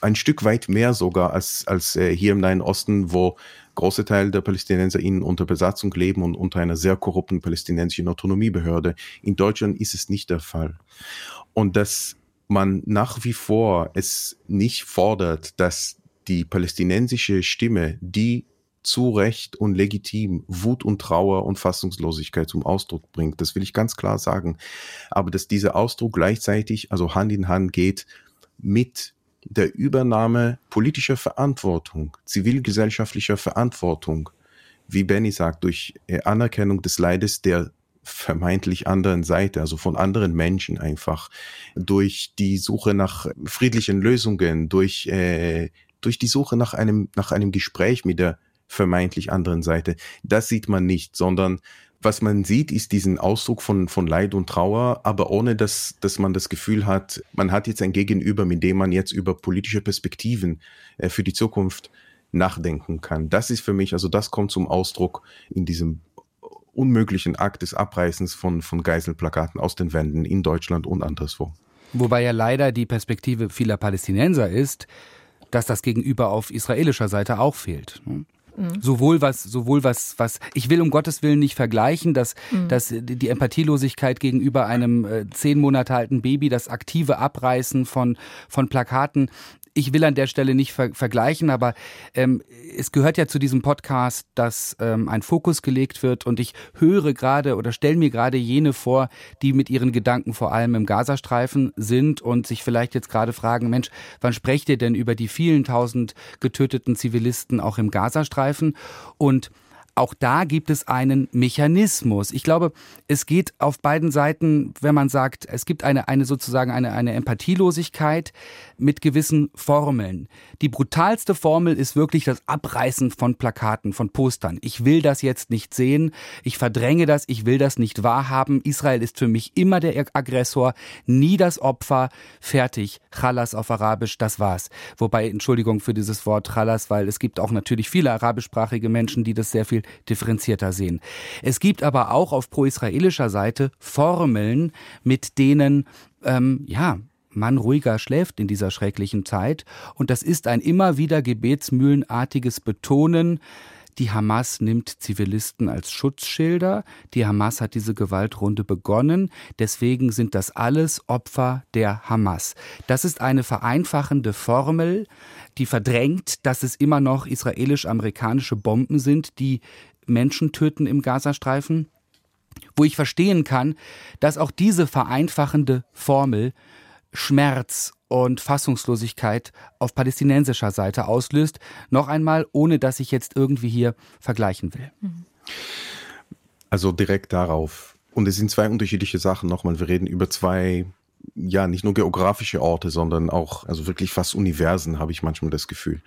ein Stück weit mehr sogar als, als äh, hier im Nahen Osten, wo große Teile der PalästinenserInnen unter Besatzung leben und unter einer sehr korrupten palästinensischen Autonomiebehörde. In Deutschland ist es nicht der Fall. Und dass man nach wie vor es nicht fordert, dass die palästinensische Stimme, die zu Recht und legitim Wut und Trauer und Fassungslosigkeit zum Ausdruck bringt. Das will ich ganz klar sagen. Aber dass dieser Ausdruck gleichzeitig, also Hand in Hand geht mit der Übernahme politischer Verantwortung, zivilgesellschaftlicher Verantwortung, wie Benny sagt, durch äh, Anerkennung des Leides der vermeintlich anderen Seite, also von anderen Menschen einfach, durch die Suche nach friedlichen Lösungen, durch, äh, durch die Suche nach einem, nach einem Gespräch mit der vermeintlich anderen Seite. Das sieht man nicht, sondern was man sieht, ist diesen Ausdruck von, von Leid und Trauer, aber ohne dass, dass man das Gefühl hat, man hat jetzt ein Gegenüber, mit dem man jetzt über politische Perspektiven äh, für die Zukunft nachdenken kann. Das ist für mich, also das kommt zum Ausdruck in diesem unmöglichen Akt des Abreißens von, von Geiselplakaten aus den Wänden in Deutschland und anderswo. Wobei ja leider die Perspektive vieler Palästinenser ist, dass das Gegenüber auf israelischer Seite auch fehlt. Ne? Mhm. Sowohl was, sowohl was, was, ich will um Gottes Willen nicht vergleichen, dass, mhm. dass die Empathielosigkeit gegenüber einem äh, zehn Monate alten Baby, das aktive Abreißen von, von Plakaten, ich will an der Stelle nicht ver vergleichen, aber ähm, es gehört ja zu diesem Podcast, dass ähm, ein Fokus gelegt wird und ich höre gerade oder stelle mir gerade jene vor, die mit ihren Gedanken vor allem im Gazastreifen sind und sich vielleicht jetzt gerade fragen, Mensch, wann sprecht ihr denn über die vielen tausend getöteten Zivilisten auch im Gazastreifen? Und auch da gibt es einen Mechanismus. Ich glaube, es geht auf beiden Seiten, wenn man sagt, es gibt eine, eine sozusagen eine, eine Empathielosigkeit mit gewissen Formeln. Die brutalste Formel ist wirklich das Abreißen von Plakaten, von Postern. Ich will das jetzt nicht sehen. Ich verdränge das. Ich will das nicht wahrhaben. Israel ist für mich immer der Aggressor, nie das Opfer. Fertig. Chalas auf Arabisch, das war's. Wobei, Entschuldigung für dieses Wort Chalas, weil es gibt auch natürlich viele arabischsprachige Menschen, die das sehr viel differenzierter sehen. Es gibt aber auch auf pro-israelischer Seite Formeln, mit denen ähm, ja, man ruhiger schläft in dieser schrecklichen Zeit. Und das ist ein immer wieder gebetsmühlenartiges Betonen, die Hamas nimmt Zivilisten als Schutzschilder. Die Hamas hat diese Gewaltrunde begonnen. Deswegen sind das alles Opfer der Hamas. Das ist eine vereinfachende Formel, die verdrängt, dass es immer noch israelisch-amerikanische Bomben sind, die Menschen töten im Gazastreifen. Wo ich verstehen kann, dass auch diese vereinfachende Formel Schmerz und Fassungslosigkeit auf palästinensischer Seite auslöst. Noch einmal, ohne dass ich jetzt irgendwie hier vergleichen will. Also direkt darauf. Und es sind zwei unterschiedliche Sachen. Nochmal, wir reden über zwei, ja, nicht nur geografische Orte, sondern auch, also wirklich fast Universen, habe ich manchmal das Gefühl.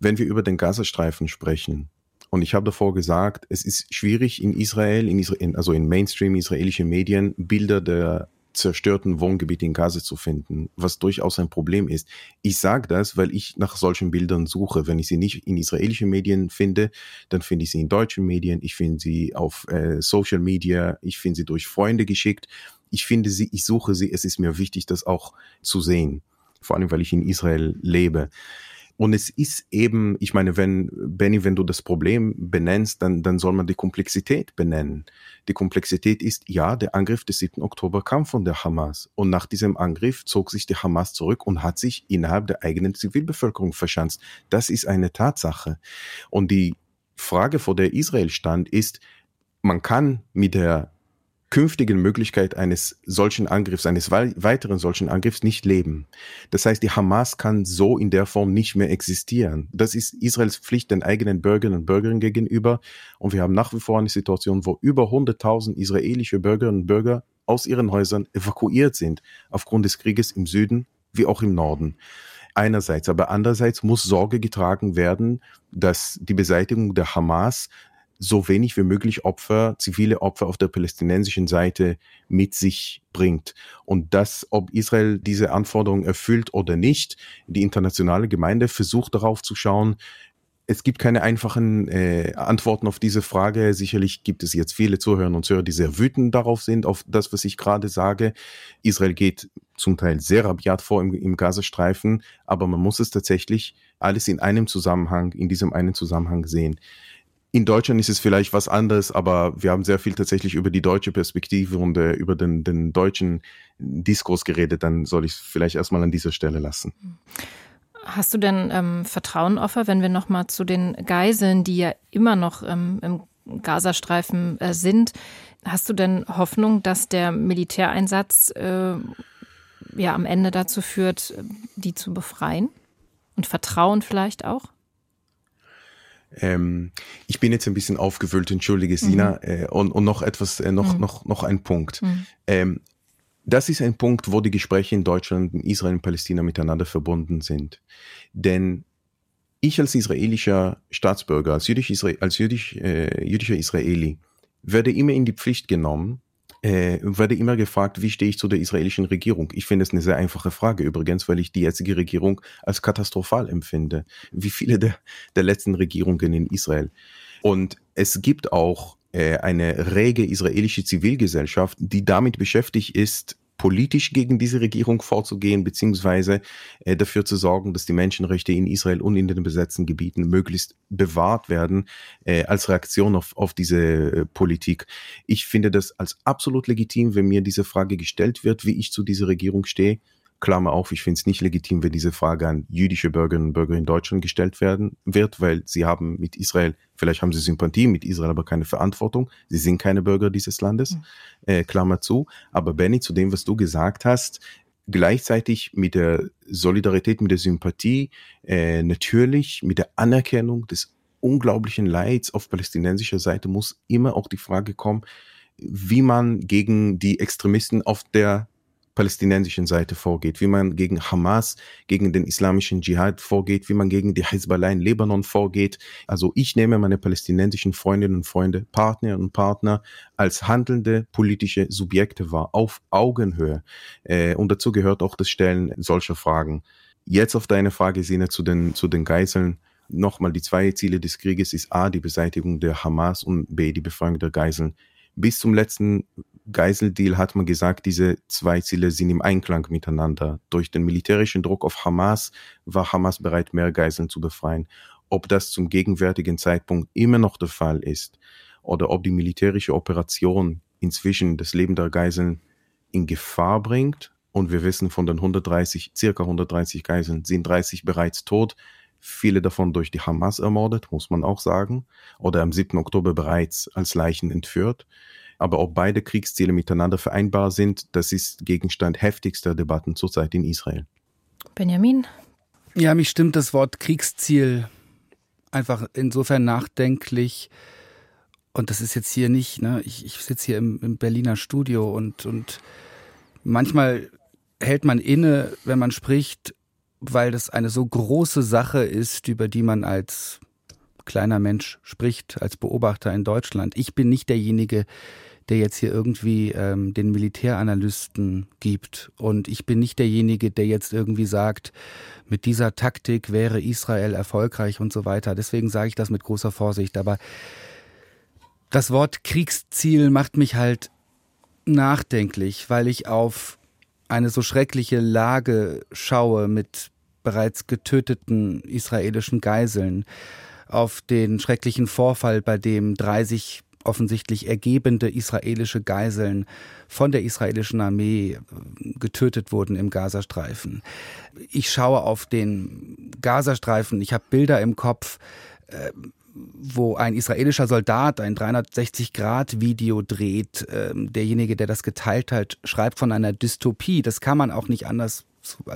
Wenn wir über den Gazastreifen sprechen, und ich habe davor gesagt, es ist schwierig in Israel, in Israel also in Mainstream israelischen Medien, Bilder der zerstörten Wohngebiete in Gaza zu finden, was durchaus ein Problem ist. Ich sage das, weil ich nach solchen Bildern suche. Wenn ich sie nicht in israelischen Medien finde, dann finde ich sie in deutschen Medien, ich finde sie auf äh, Social Media, ich finde sie durch Freunde geschickt. Ich finde sie, ich suche sie, es ist mir wichtig, das auch zu sehen. Vor allem, weil ich in Israel lebe. Und es ist eben, ich meine, wenn, Benny, wenn du das Problem benennst, dann, dann soll man die Komplexität benennen. Die Komplexität ist, ja, der Angriff des 7. Oktober kam von der Hamas. Und nach diesem Angriff zog sich die Hamas zurück und hat sich innerhalb der eigenen Zivilbevölkerung verschanzt. Das ist eine Tatsache. Und die Frage, vor der Israel stand, ist, man kann mit der künftigen Möglichkeit eines solchen Angriffs, eines weiteren solchen Angriffs nicht leben. Das heißt, die Hamas kann so in der Form nicht mehr existieren. Das ist Israels Pflicht den eigenen Bürgerinnen und Bürgern gegenüber. Und wir haben nach wie vor eine Situation, wo über 100.000 israelische Bürgerinnen und Bürger aus ihren Häusern evakuiert sind, aufgrund des Krieges im Süden wie auch im Norden einerseits, aber andererseits muss Sorge getragen werden, dass die Beseitigung der Hamas so wenig wie möglich Opfer, zivile Opfer auf der palästinensischen Seite mit sich bringt. Und das, ob Israel diese Anforderungen erfüllt oder nicht, die internationale Gemeinde versucht darauf zu schauen. Es gibt keine einfachen äh, Antworten auf diese Frage. Sicherlich gibt es jetzt viele Zuhörer und Zuhörer, die sehr wütend darauf sind, auf das, was ich gerade sage. Israel geht zum Teil sehr rabiat vor im, im Gazastreifen, aber man muss es tatsächlich alles in einem Zusammenhang, in diesem einen Zusammenhang sehen. In Deutschland ist es vielleicht was anderes, aber wir haben sehr viel tatsächlich über die deutsche Perspektive und äh, über den, den deutschen Diskurs geredet. Dann soll ich es vielleicht erstmal an dieser Stelle lassen. Hast du denn ähm, Vertrauen, Offer, wenn wir nochmal zu den Geiseln, die ja immer noch ähm, im Gazastreifen äh, sind, hast du denn Hoffnung, dass der Militäreinsatz äh, ja am Ende dazu führt, die zu befreien? Und Vertrauen vielleicht auch? Ähm, ich bin jetzt ein bisschen aufgewühlt, entschuldige Sina. Mhm. Äh, und, und noch etwas, äh, noch, mhm. noch, noch ein Punkt. Mhm. Ähm, das ist ein Punkt, wo die Gespräche in Deutschland, in Israel und Palästina miteinander verbunden sind. Denn ich als israelischer Staatsbürger, als, jüdisch, als jüdisch, äh, jüdischer Israeli, werde immer in die Pflicht genommen, äh, werde immer gefragt, wie stehe ich zu der israelischen Regierung? Ich finde es eine sehr einfache Frage übrigens, weil ich die jetzige Regierung als katastrophal empfinde, wie viele der, der letzten Regierungen in Israel. Und es gibt auch äh, eine rege israelische Zivilgesellschaft, die damit beschäftigt ist, politisch gegen diese Regierung vorzugehen, beziehungsweise äh, dafür zu sorgen, dass die Menschenrechte in Israel und in den besetzten Gebieten möglichst bewahrt werden, äh, als Reaktion auf, auf diese äh, Politik. Ich finde das als absolut legitim, wenn mir diese Frage gestellt wird, wie ich zu dieser Regierung stehe. Klammer auf, ich finde es nicht legitim, wenn diese Frage an jüdische Bürgerinnen und Bürger in Deutschland gestellt werden wird, weil sie haben mit Israel, vielleicht haben sie Sympathie mit Israel, aber keine Verantwortung. Sie sind keine Bürger dieses Landes. Mhm. Äh, Klammer zu. Aber Benny, zu dem, was du gesagt hast, gleichzeitig mit der Solidarität, mit der Sympathie, äh, natürlich mit der Anerkennung des unglaublichen Leids auf palästinensischer Seite muss immer auch die Frage kommen, wie man gegen die Extremisten auf der palästinensischen Seite vorgeht, wie man gegen Hamas, gegen den islamischen Dschihad vorgeht, wie man gegen die Hezbollah in Libanon vorgeht. Also ich nehme meine palästinensischen Freundinnen und Freunde, Partnerinnen und Partner als handelnde politische Subjekte wahr, auf Augenhöhe. Äh, und dazu gehört auch das Stellen solcher Fragen. Jetzt auf deine Frage, Sine, zu den, zu den Geiseln. Nochmal, die zwei Ziele des Krieges ist A, die Beseitigung der Hamas und B, die Befreiung der Geiseln. Bis zum letzten Geiseldeal hat man gesagt, diese zwei Ziele sind im Einklang miteinander. Durch den militärischen Druck auf Hamas war Hamas bereit, mehr Geiseln zu befreien. Ob das zum gegenwärtigen Zeitpunkt immer noch der Fall ist oder ob die militärische Operation inzwischen das Leben der Geiseln in Gefahr bringt, und wir wissen von den 130, circa 130 Geiseln sind 30 bereits tot, viele davon durch die Hamas ermordet, muss man auch sagen, oder am 7. Oktober bereits als Leichen entführt. Aber ob beide Kriegsziele miteinander vereinbar sind, das ist Gegenstand heftigster Debatten zurzeit in Israel. Benjamin? Ja, mich stimmt das Wort Kriegsziel einfach insofern nachdenklich. Und das ist jetzt hier nicht, ne? ich, ich sitze hier im, im Berliner Studio und, und manchmal hält man inne, wenn man spricht, weil das eine so große Sache ist, über die man als kleiner Mensch spricht, als Beobachter in Deutschland. Ich bin nicht derjenige, der jetzt hier irgendwie ähm, den Militäranalysten gibt. Und ich bin nicht derjenige, der jetzt irgendwie sagt, mit dieser Taktik wäre Israel erfolgreich und so weiter. Deswegen sage ich das mit großer Vorsicht. Aber das Wort Kriegsziel macht mich halt nachdenklich, weil ich auf eine so schreckliche Lage schaue mit bereits getöteten israelischen Geiseln, auf den schrecklichen Vorfall, bei dem 30 offensichtlich ergebende israelische Geiseln von der israelischen Armee äh, getötet wurden im Gazastreifen. Ich schaue auf den Gazastreifen, ich habe Bilder im Kopf, äh, wo ein israelischer Soldat ein 360-Grad-Video dreht. Ähm, derjenige, der das geteilt hat, schreibt von einer Dystopie. Das kann man auch nicht anders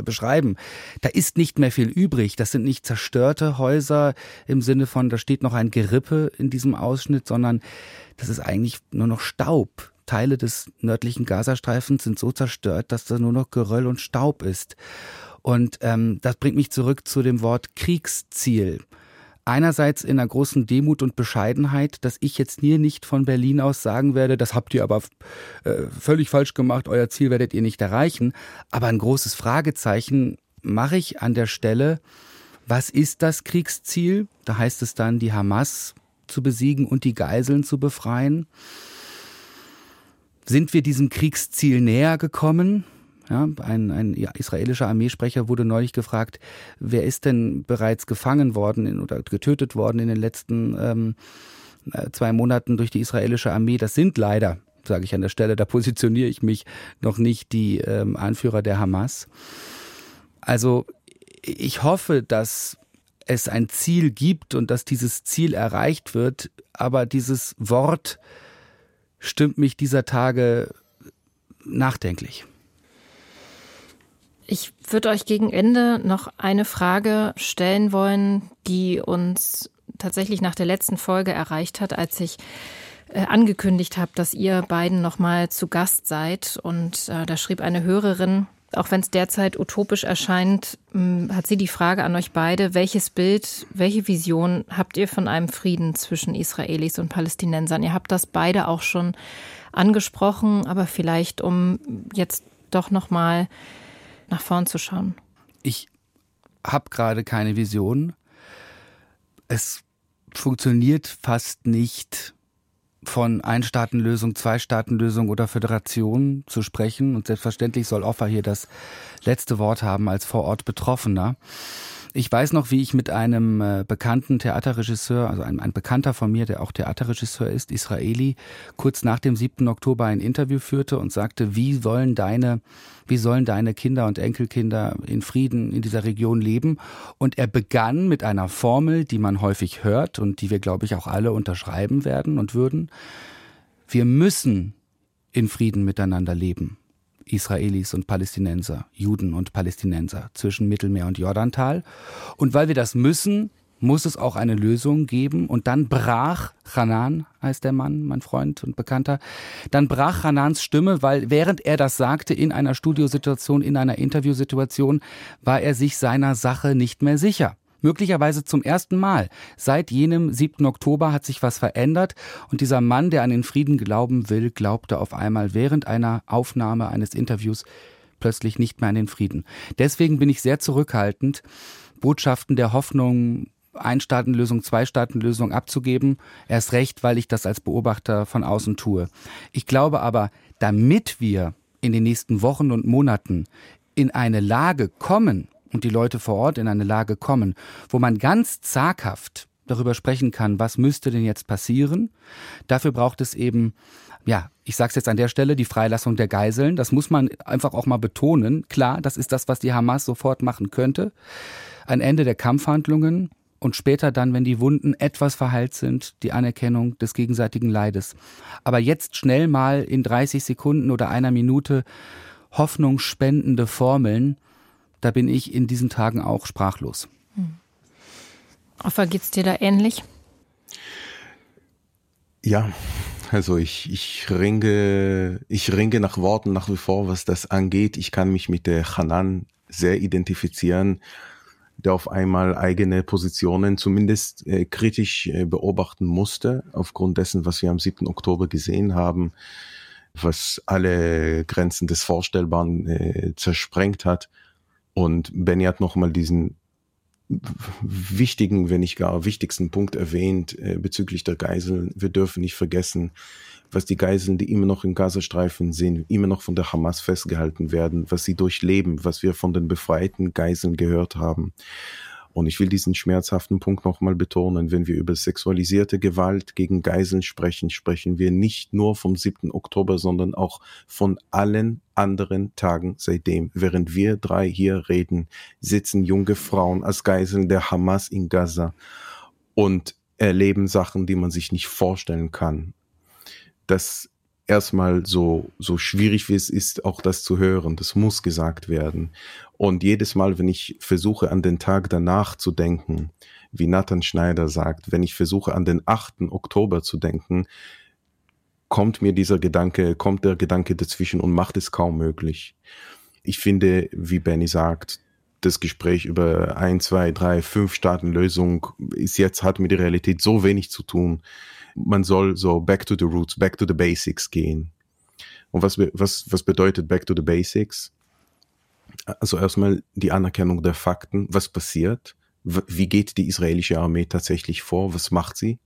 beschreiben. Da ist nicht mehr viel übrig. Das sind nicht zerstörte Häuser im Sinne von, da steht noch ein Gerippe in diesem Ausschnitt, sondern das ist eigentlich nur noch Staub. Teile des nördlichen Gazastreifens sind so zerstört, dass da nur noch Geröll und Staub ist. Und ähm, das bringt mich zurück zu dem Wort Kriegsziel einerseits in einer großen Demut und Bescheidenheit, dass ich jetzt hier nicht von Berlin aus sagen werde, das habt ihr aber äh, völlig falsch gemacht, euer Ziel werdet ihr nicht erreichen. Aber ein großes Fragezeichen mache ich an der Stelle, was ist das Kriegsziel? Da heißt es dann, die Hamas zu besiegen und die Geiseln zu befreien. Sind wir diesem Kriegsziel näher gekommen? Ja, ein, ein israelischer Armeesprecher wurde neulich gefragt, wer ist denn bereits gefangen worden in, oder getötet worden in den letzten ähm, äh, zwei Monaten durch die israelische Armee. Das sind leider, sage ich an der Stelle, da positioniere ich mich noch nicht, die ähm, Anführer der Hamas. Also ich hoffe, dass es ein Ziel gibt und dass dieses Ziel erreicht wird, aber dieses Wort stimmt mich dieser Tage nachdenklich. Ich würde euch gegen Ende noch eine Frage stellen wollen, die uns tatsächlich nach der letzten Folge erreicht hat, als ich äh, angekündigt habe, dass ihr beiden nochmal zu Gast seid. Und äh, da schrieb eine Hörerin, auch wenn es derzeit utopisch erscheint, hm, hat sie die Frage an euch beide, welches Bild, welche Vision habt ihr von einem Frieden zwischen Israelis und Palästinensern? Ihr habt das beide auch schon angesprochen, aber vielleicht um jetzt doch noch mal nach vorn zu schauen. Ich habe gerade keine Vision. Es funktioniert fast nicht von Einstaatenlösung, Zweistaatenlösung oder Föderation zu sprechen. Und selbstverständlich soll Offa hier das letzte Wort haben als vor Ort Betroffener. Ich weiß noch, wie ich mit einem äh, bekannten Theaterregisseur, also ein, ein, Bekannter von mir, der auch Theaterregisseur ist, Israeli, kurz nach dem 7. Oktober ein Interview führte und sagte, wie wollen deine, wie sollen deine Kinder und Enkelkinder in Frieden in dieser Region leben? Und er begann mit einer Formel, die man häufig hört und die wir, glaube ich, auch alle unterschreiben werden und würden. Wir müssen in Frieden miteinander leben. Israelis und Palästinenser, Juden und Palästinenser zwischen Mittelmeer und Jordantal. Und weil wir das müssen, muss es auch eine Lösung geben. Und dann brach Hanan, heißt der Mann, mein Freund und Bekannter, dann brach Hanans Stimme, weil während er das sagte in einer Studiosituation, in einer Interviewsituation, war er sich seiner Sache nicht mehr sicher. Möglicherweise zum ersten Mal. Seit jenem 7. Oktober hat sich was verändert und dieser Mann, der an den Frieden glauben will, glaubte auf einmal während einer Aufnahme eines Interviews plötzlich nicht mehr an den Frieden. Deswegen bin ich sehr zurückhaltend, Botschaften der Hoffnung, Einstaatenlösung, Zweistaatenlösung abzugeben. Erst recht, weil ich das als Beobachter von außen tue. Ich glaube aber, damit wir in den nächsten Wochen und Monaten in eine Lage kommen, und die Leute vor Ort in eine Lage kommen, wo man ganz zaghaft darüber sprechen kann, was müsste denn jetzt passieren. Dafür braucht es eben, ja, ich sage es jetzt an der Stelle, die Freilassung der Geiseln. Das muss man einfach auch mal betonen. Klar, das ist das, was die Hamas sofort machen könnte. Ein Ende der Kampfhandlungen und später dann, wenn die Wunden etwas verheilt sind, die Anerkennung des gegenseitigen Leides. Aber jetzt schnell mal in 30 Sekunden oder einer Minute hoffnungsspendende Formeln, da bin ich in diesen Tagen auch sprachlos. Hm. Offer, geht's dir da ähnlich? Ja, also ich, ich ringe, ich ringe nach Worten nach wie vor, was das angeht. Ich kann mich mit der Hanan sehr identifizieren, der auf einmal eigene Positionen zumindest äh, kritisch äh, beobachten musste, aufgrund dessen, was wir am 7. Oktober gesehen haben, was alle Grenzen des Vorstellbaren äh, zersprengt hat. Und Benny hat nochmal diesen wichtigen, wenn nicht gar wichtigsten Punkt erwähnt äh, bezüglich der Geiseln. Wir dürfen nicht vergessen, was die Geiseln, die immer noch im Gazastreifen sind, immer noch von der Hamas festgehalten werden, was sie durchleben, was wir von den befreiten Geiseln gehört haben. Und ich will diesen schmerzhaften Punkt nochmal betonen. Wenn wir über sexualisierte Gewalt gegen Geiseln sprechen, sprechen wir nicht nur vom 7. Oktober, sondern auch von allen anderen Tagen seitdem. Während wir drei hier reden, sitzen junge Frauen als Geiseln der Hamas in Gaza und erleben Sachen, die man sich nicht vorstellen kann. Das erstmal so, so schwierig wie es ist, auch das zu hören. Das muss gesagt werden. Und jedes Mal, wenn ich versuche, an den Tag danach zu denken, wie Nathan Schneider sagt, wenn ich versuche, an den 8. Oktober zu denken, kommt mir dieser Gedanke, kommt der Gedanke dazwischen und macht es kaum möglich. Ich finde, wie Benny sagt, das Gespräch über ein, zwei, drei, fünf Staatenlösung ist jetzt, hat mit der Realität so wenig zu tun man soll so back to the roots, back to the basics gehen. Und was, was, was bedeutet back to the basics? Also erstmal die Anerkennung der Fakten, was passiert, wie geht die israelische Armee tatsächlich vor, was macht sie,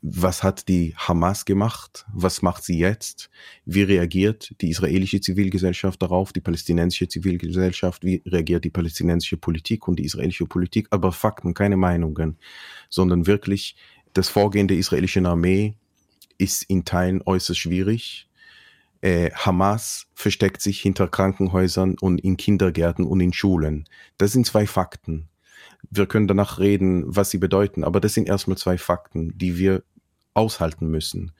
was hat die Hamas gemacht, was macht sie jetzt, wie reagiert die israelische Zivilgesellschaft darauf, die palästinensische Zivilgesellschaft, wie reagiert die palästinensische Politik und die israelische Politik, aber Fakten, keine Meinungen, sondern wirklich das Vorgehen der israelischen Armee ist in Teilen äußerst schwierig. Äh, Hamas versteckt sich hinter Krankenhäusern und in Kindergärten und in Schulen. Das sind zwei Fakten. Wir können danach reden, was sie bedeuten, aber das sind erstmal zwei Fakten, die wir aushalten müssen.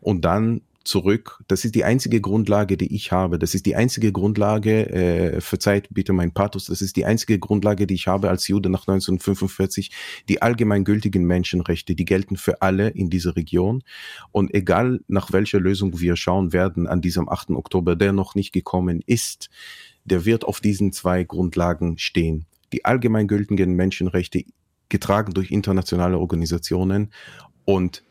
Und dann zurück. Das ist die einzige Grundlage, die ich habe. Das ist die einzige Grundlage, äh, verzeiht bitte mein Pathos, das ist die einzige Grundlage, die ich habe als Jude nach 1945. Die allgemeingültigen Menschenrechte, die gelten für alle in dieser Region. Und egal nach welcher Lösung wir schauen werden an diesem 8. Oktober, der noch nicht gekommen ist, der wird auf diesen zwei Grundlagen stehen. Die allgemeingültigen Menschenrechte getragen durch internationale Organisationen und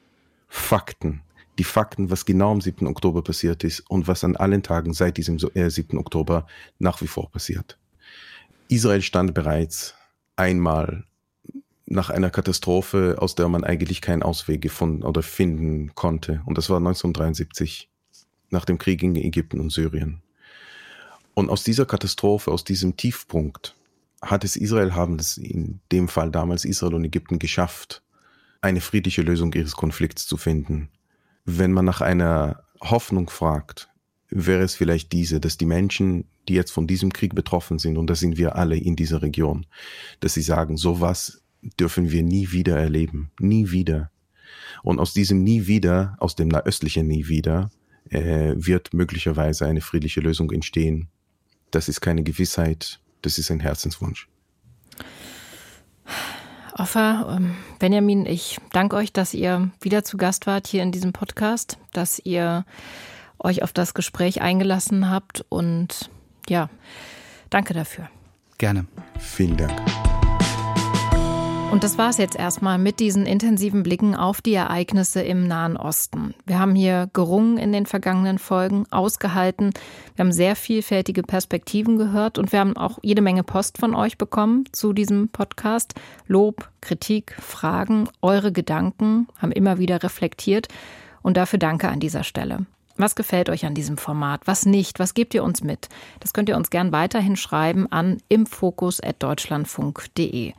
Fakten die Fakten, was genau am 7. Oktober passiert ist und was an allen Tagen seit diesem 7. Äh, Oktober nach wie vor passiert. Israel stand bereits einmal nach einer Katastrophe, aus der man eigentlich keinen Ausweg gefunden oder finden konnte. Und das war 1973, nach dem Krieg gegen Ägypten und Syrien. Und aus dieser Katastrophe, aus diesem Tiefpunkt, hat es Israel, haben es in dem Fall damals Israel und Ägypten geschafft, eine friedliche Lösung ihres Konflikts zu finden wenn man nach einer Hoffnung fragt, wäre es vielleicht diese, dass die Menschen, die jetzt von diesem Krieg betroffen sind, und das sind wir alle in dieser Region, dass sie sagen, sowas dürfen wir nie wieder erleben, nie wieder. Und aus diesem nie wieder, aus dem nahöstlichen nie wieder, äh, wird möglicherweise eine friedliche Lösung entstehen. Das ist keine Gewissheit, das ist ein Herzenswunsch. Offa, ähm, Benjamin, ich danke euch, dass ihr wieder zu Gast wart hier in diesem Podcast, dass ihr euch auf das Gespräch eingelassen habt und ja, danke dafür. Gerne. Vielen Dank. Und das war es jetzt erstmal mit diesen intensiven Blicken auf die Ereignisse im Nahen Osten. Wir haben hier gerungen in den vergangenen Folgen, ausgehalten. Wir haben sehr vielfältige Perspektiven gehört und wir haben auch jede Menge Post von euch bekommen zu diesem Podcast. Lob, Kritik, Fragen, eure Gedanken haben immer wieder reflektiert. Und dafür danke an dieser Stelle. Was gefällt euch an diesem Format? Was nicht? Was gebt ihr uns mit? Das könnt ihr uns gern weiterhin schreiben an imfokus.deutschlandfunk.de.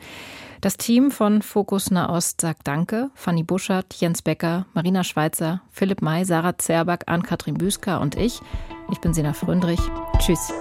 Das Team von Fokus Nahost sagt Danke. Fanny Buschert, Jens Becker, Marina Schweizer, Philipp May, Sarah Zerback, Ann-Kathrin Büsker und ich. Ich bin Sina Fröndrich. Tschüss.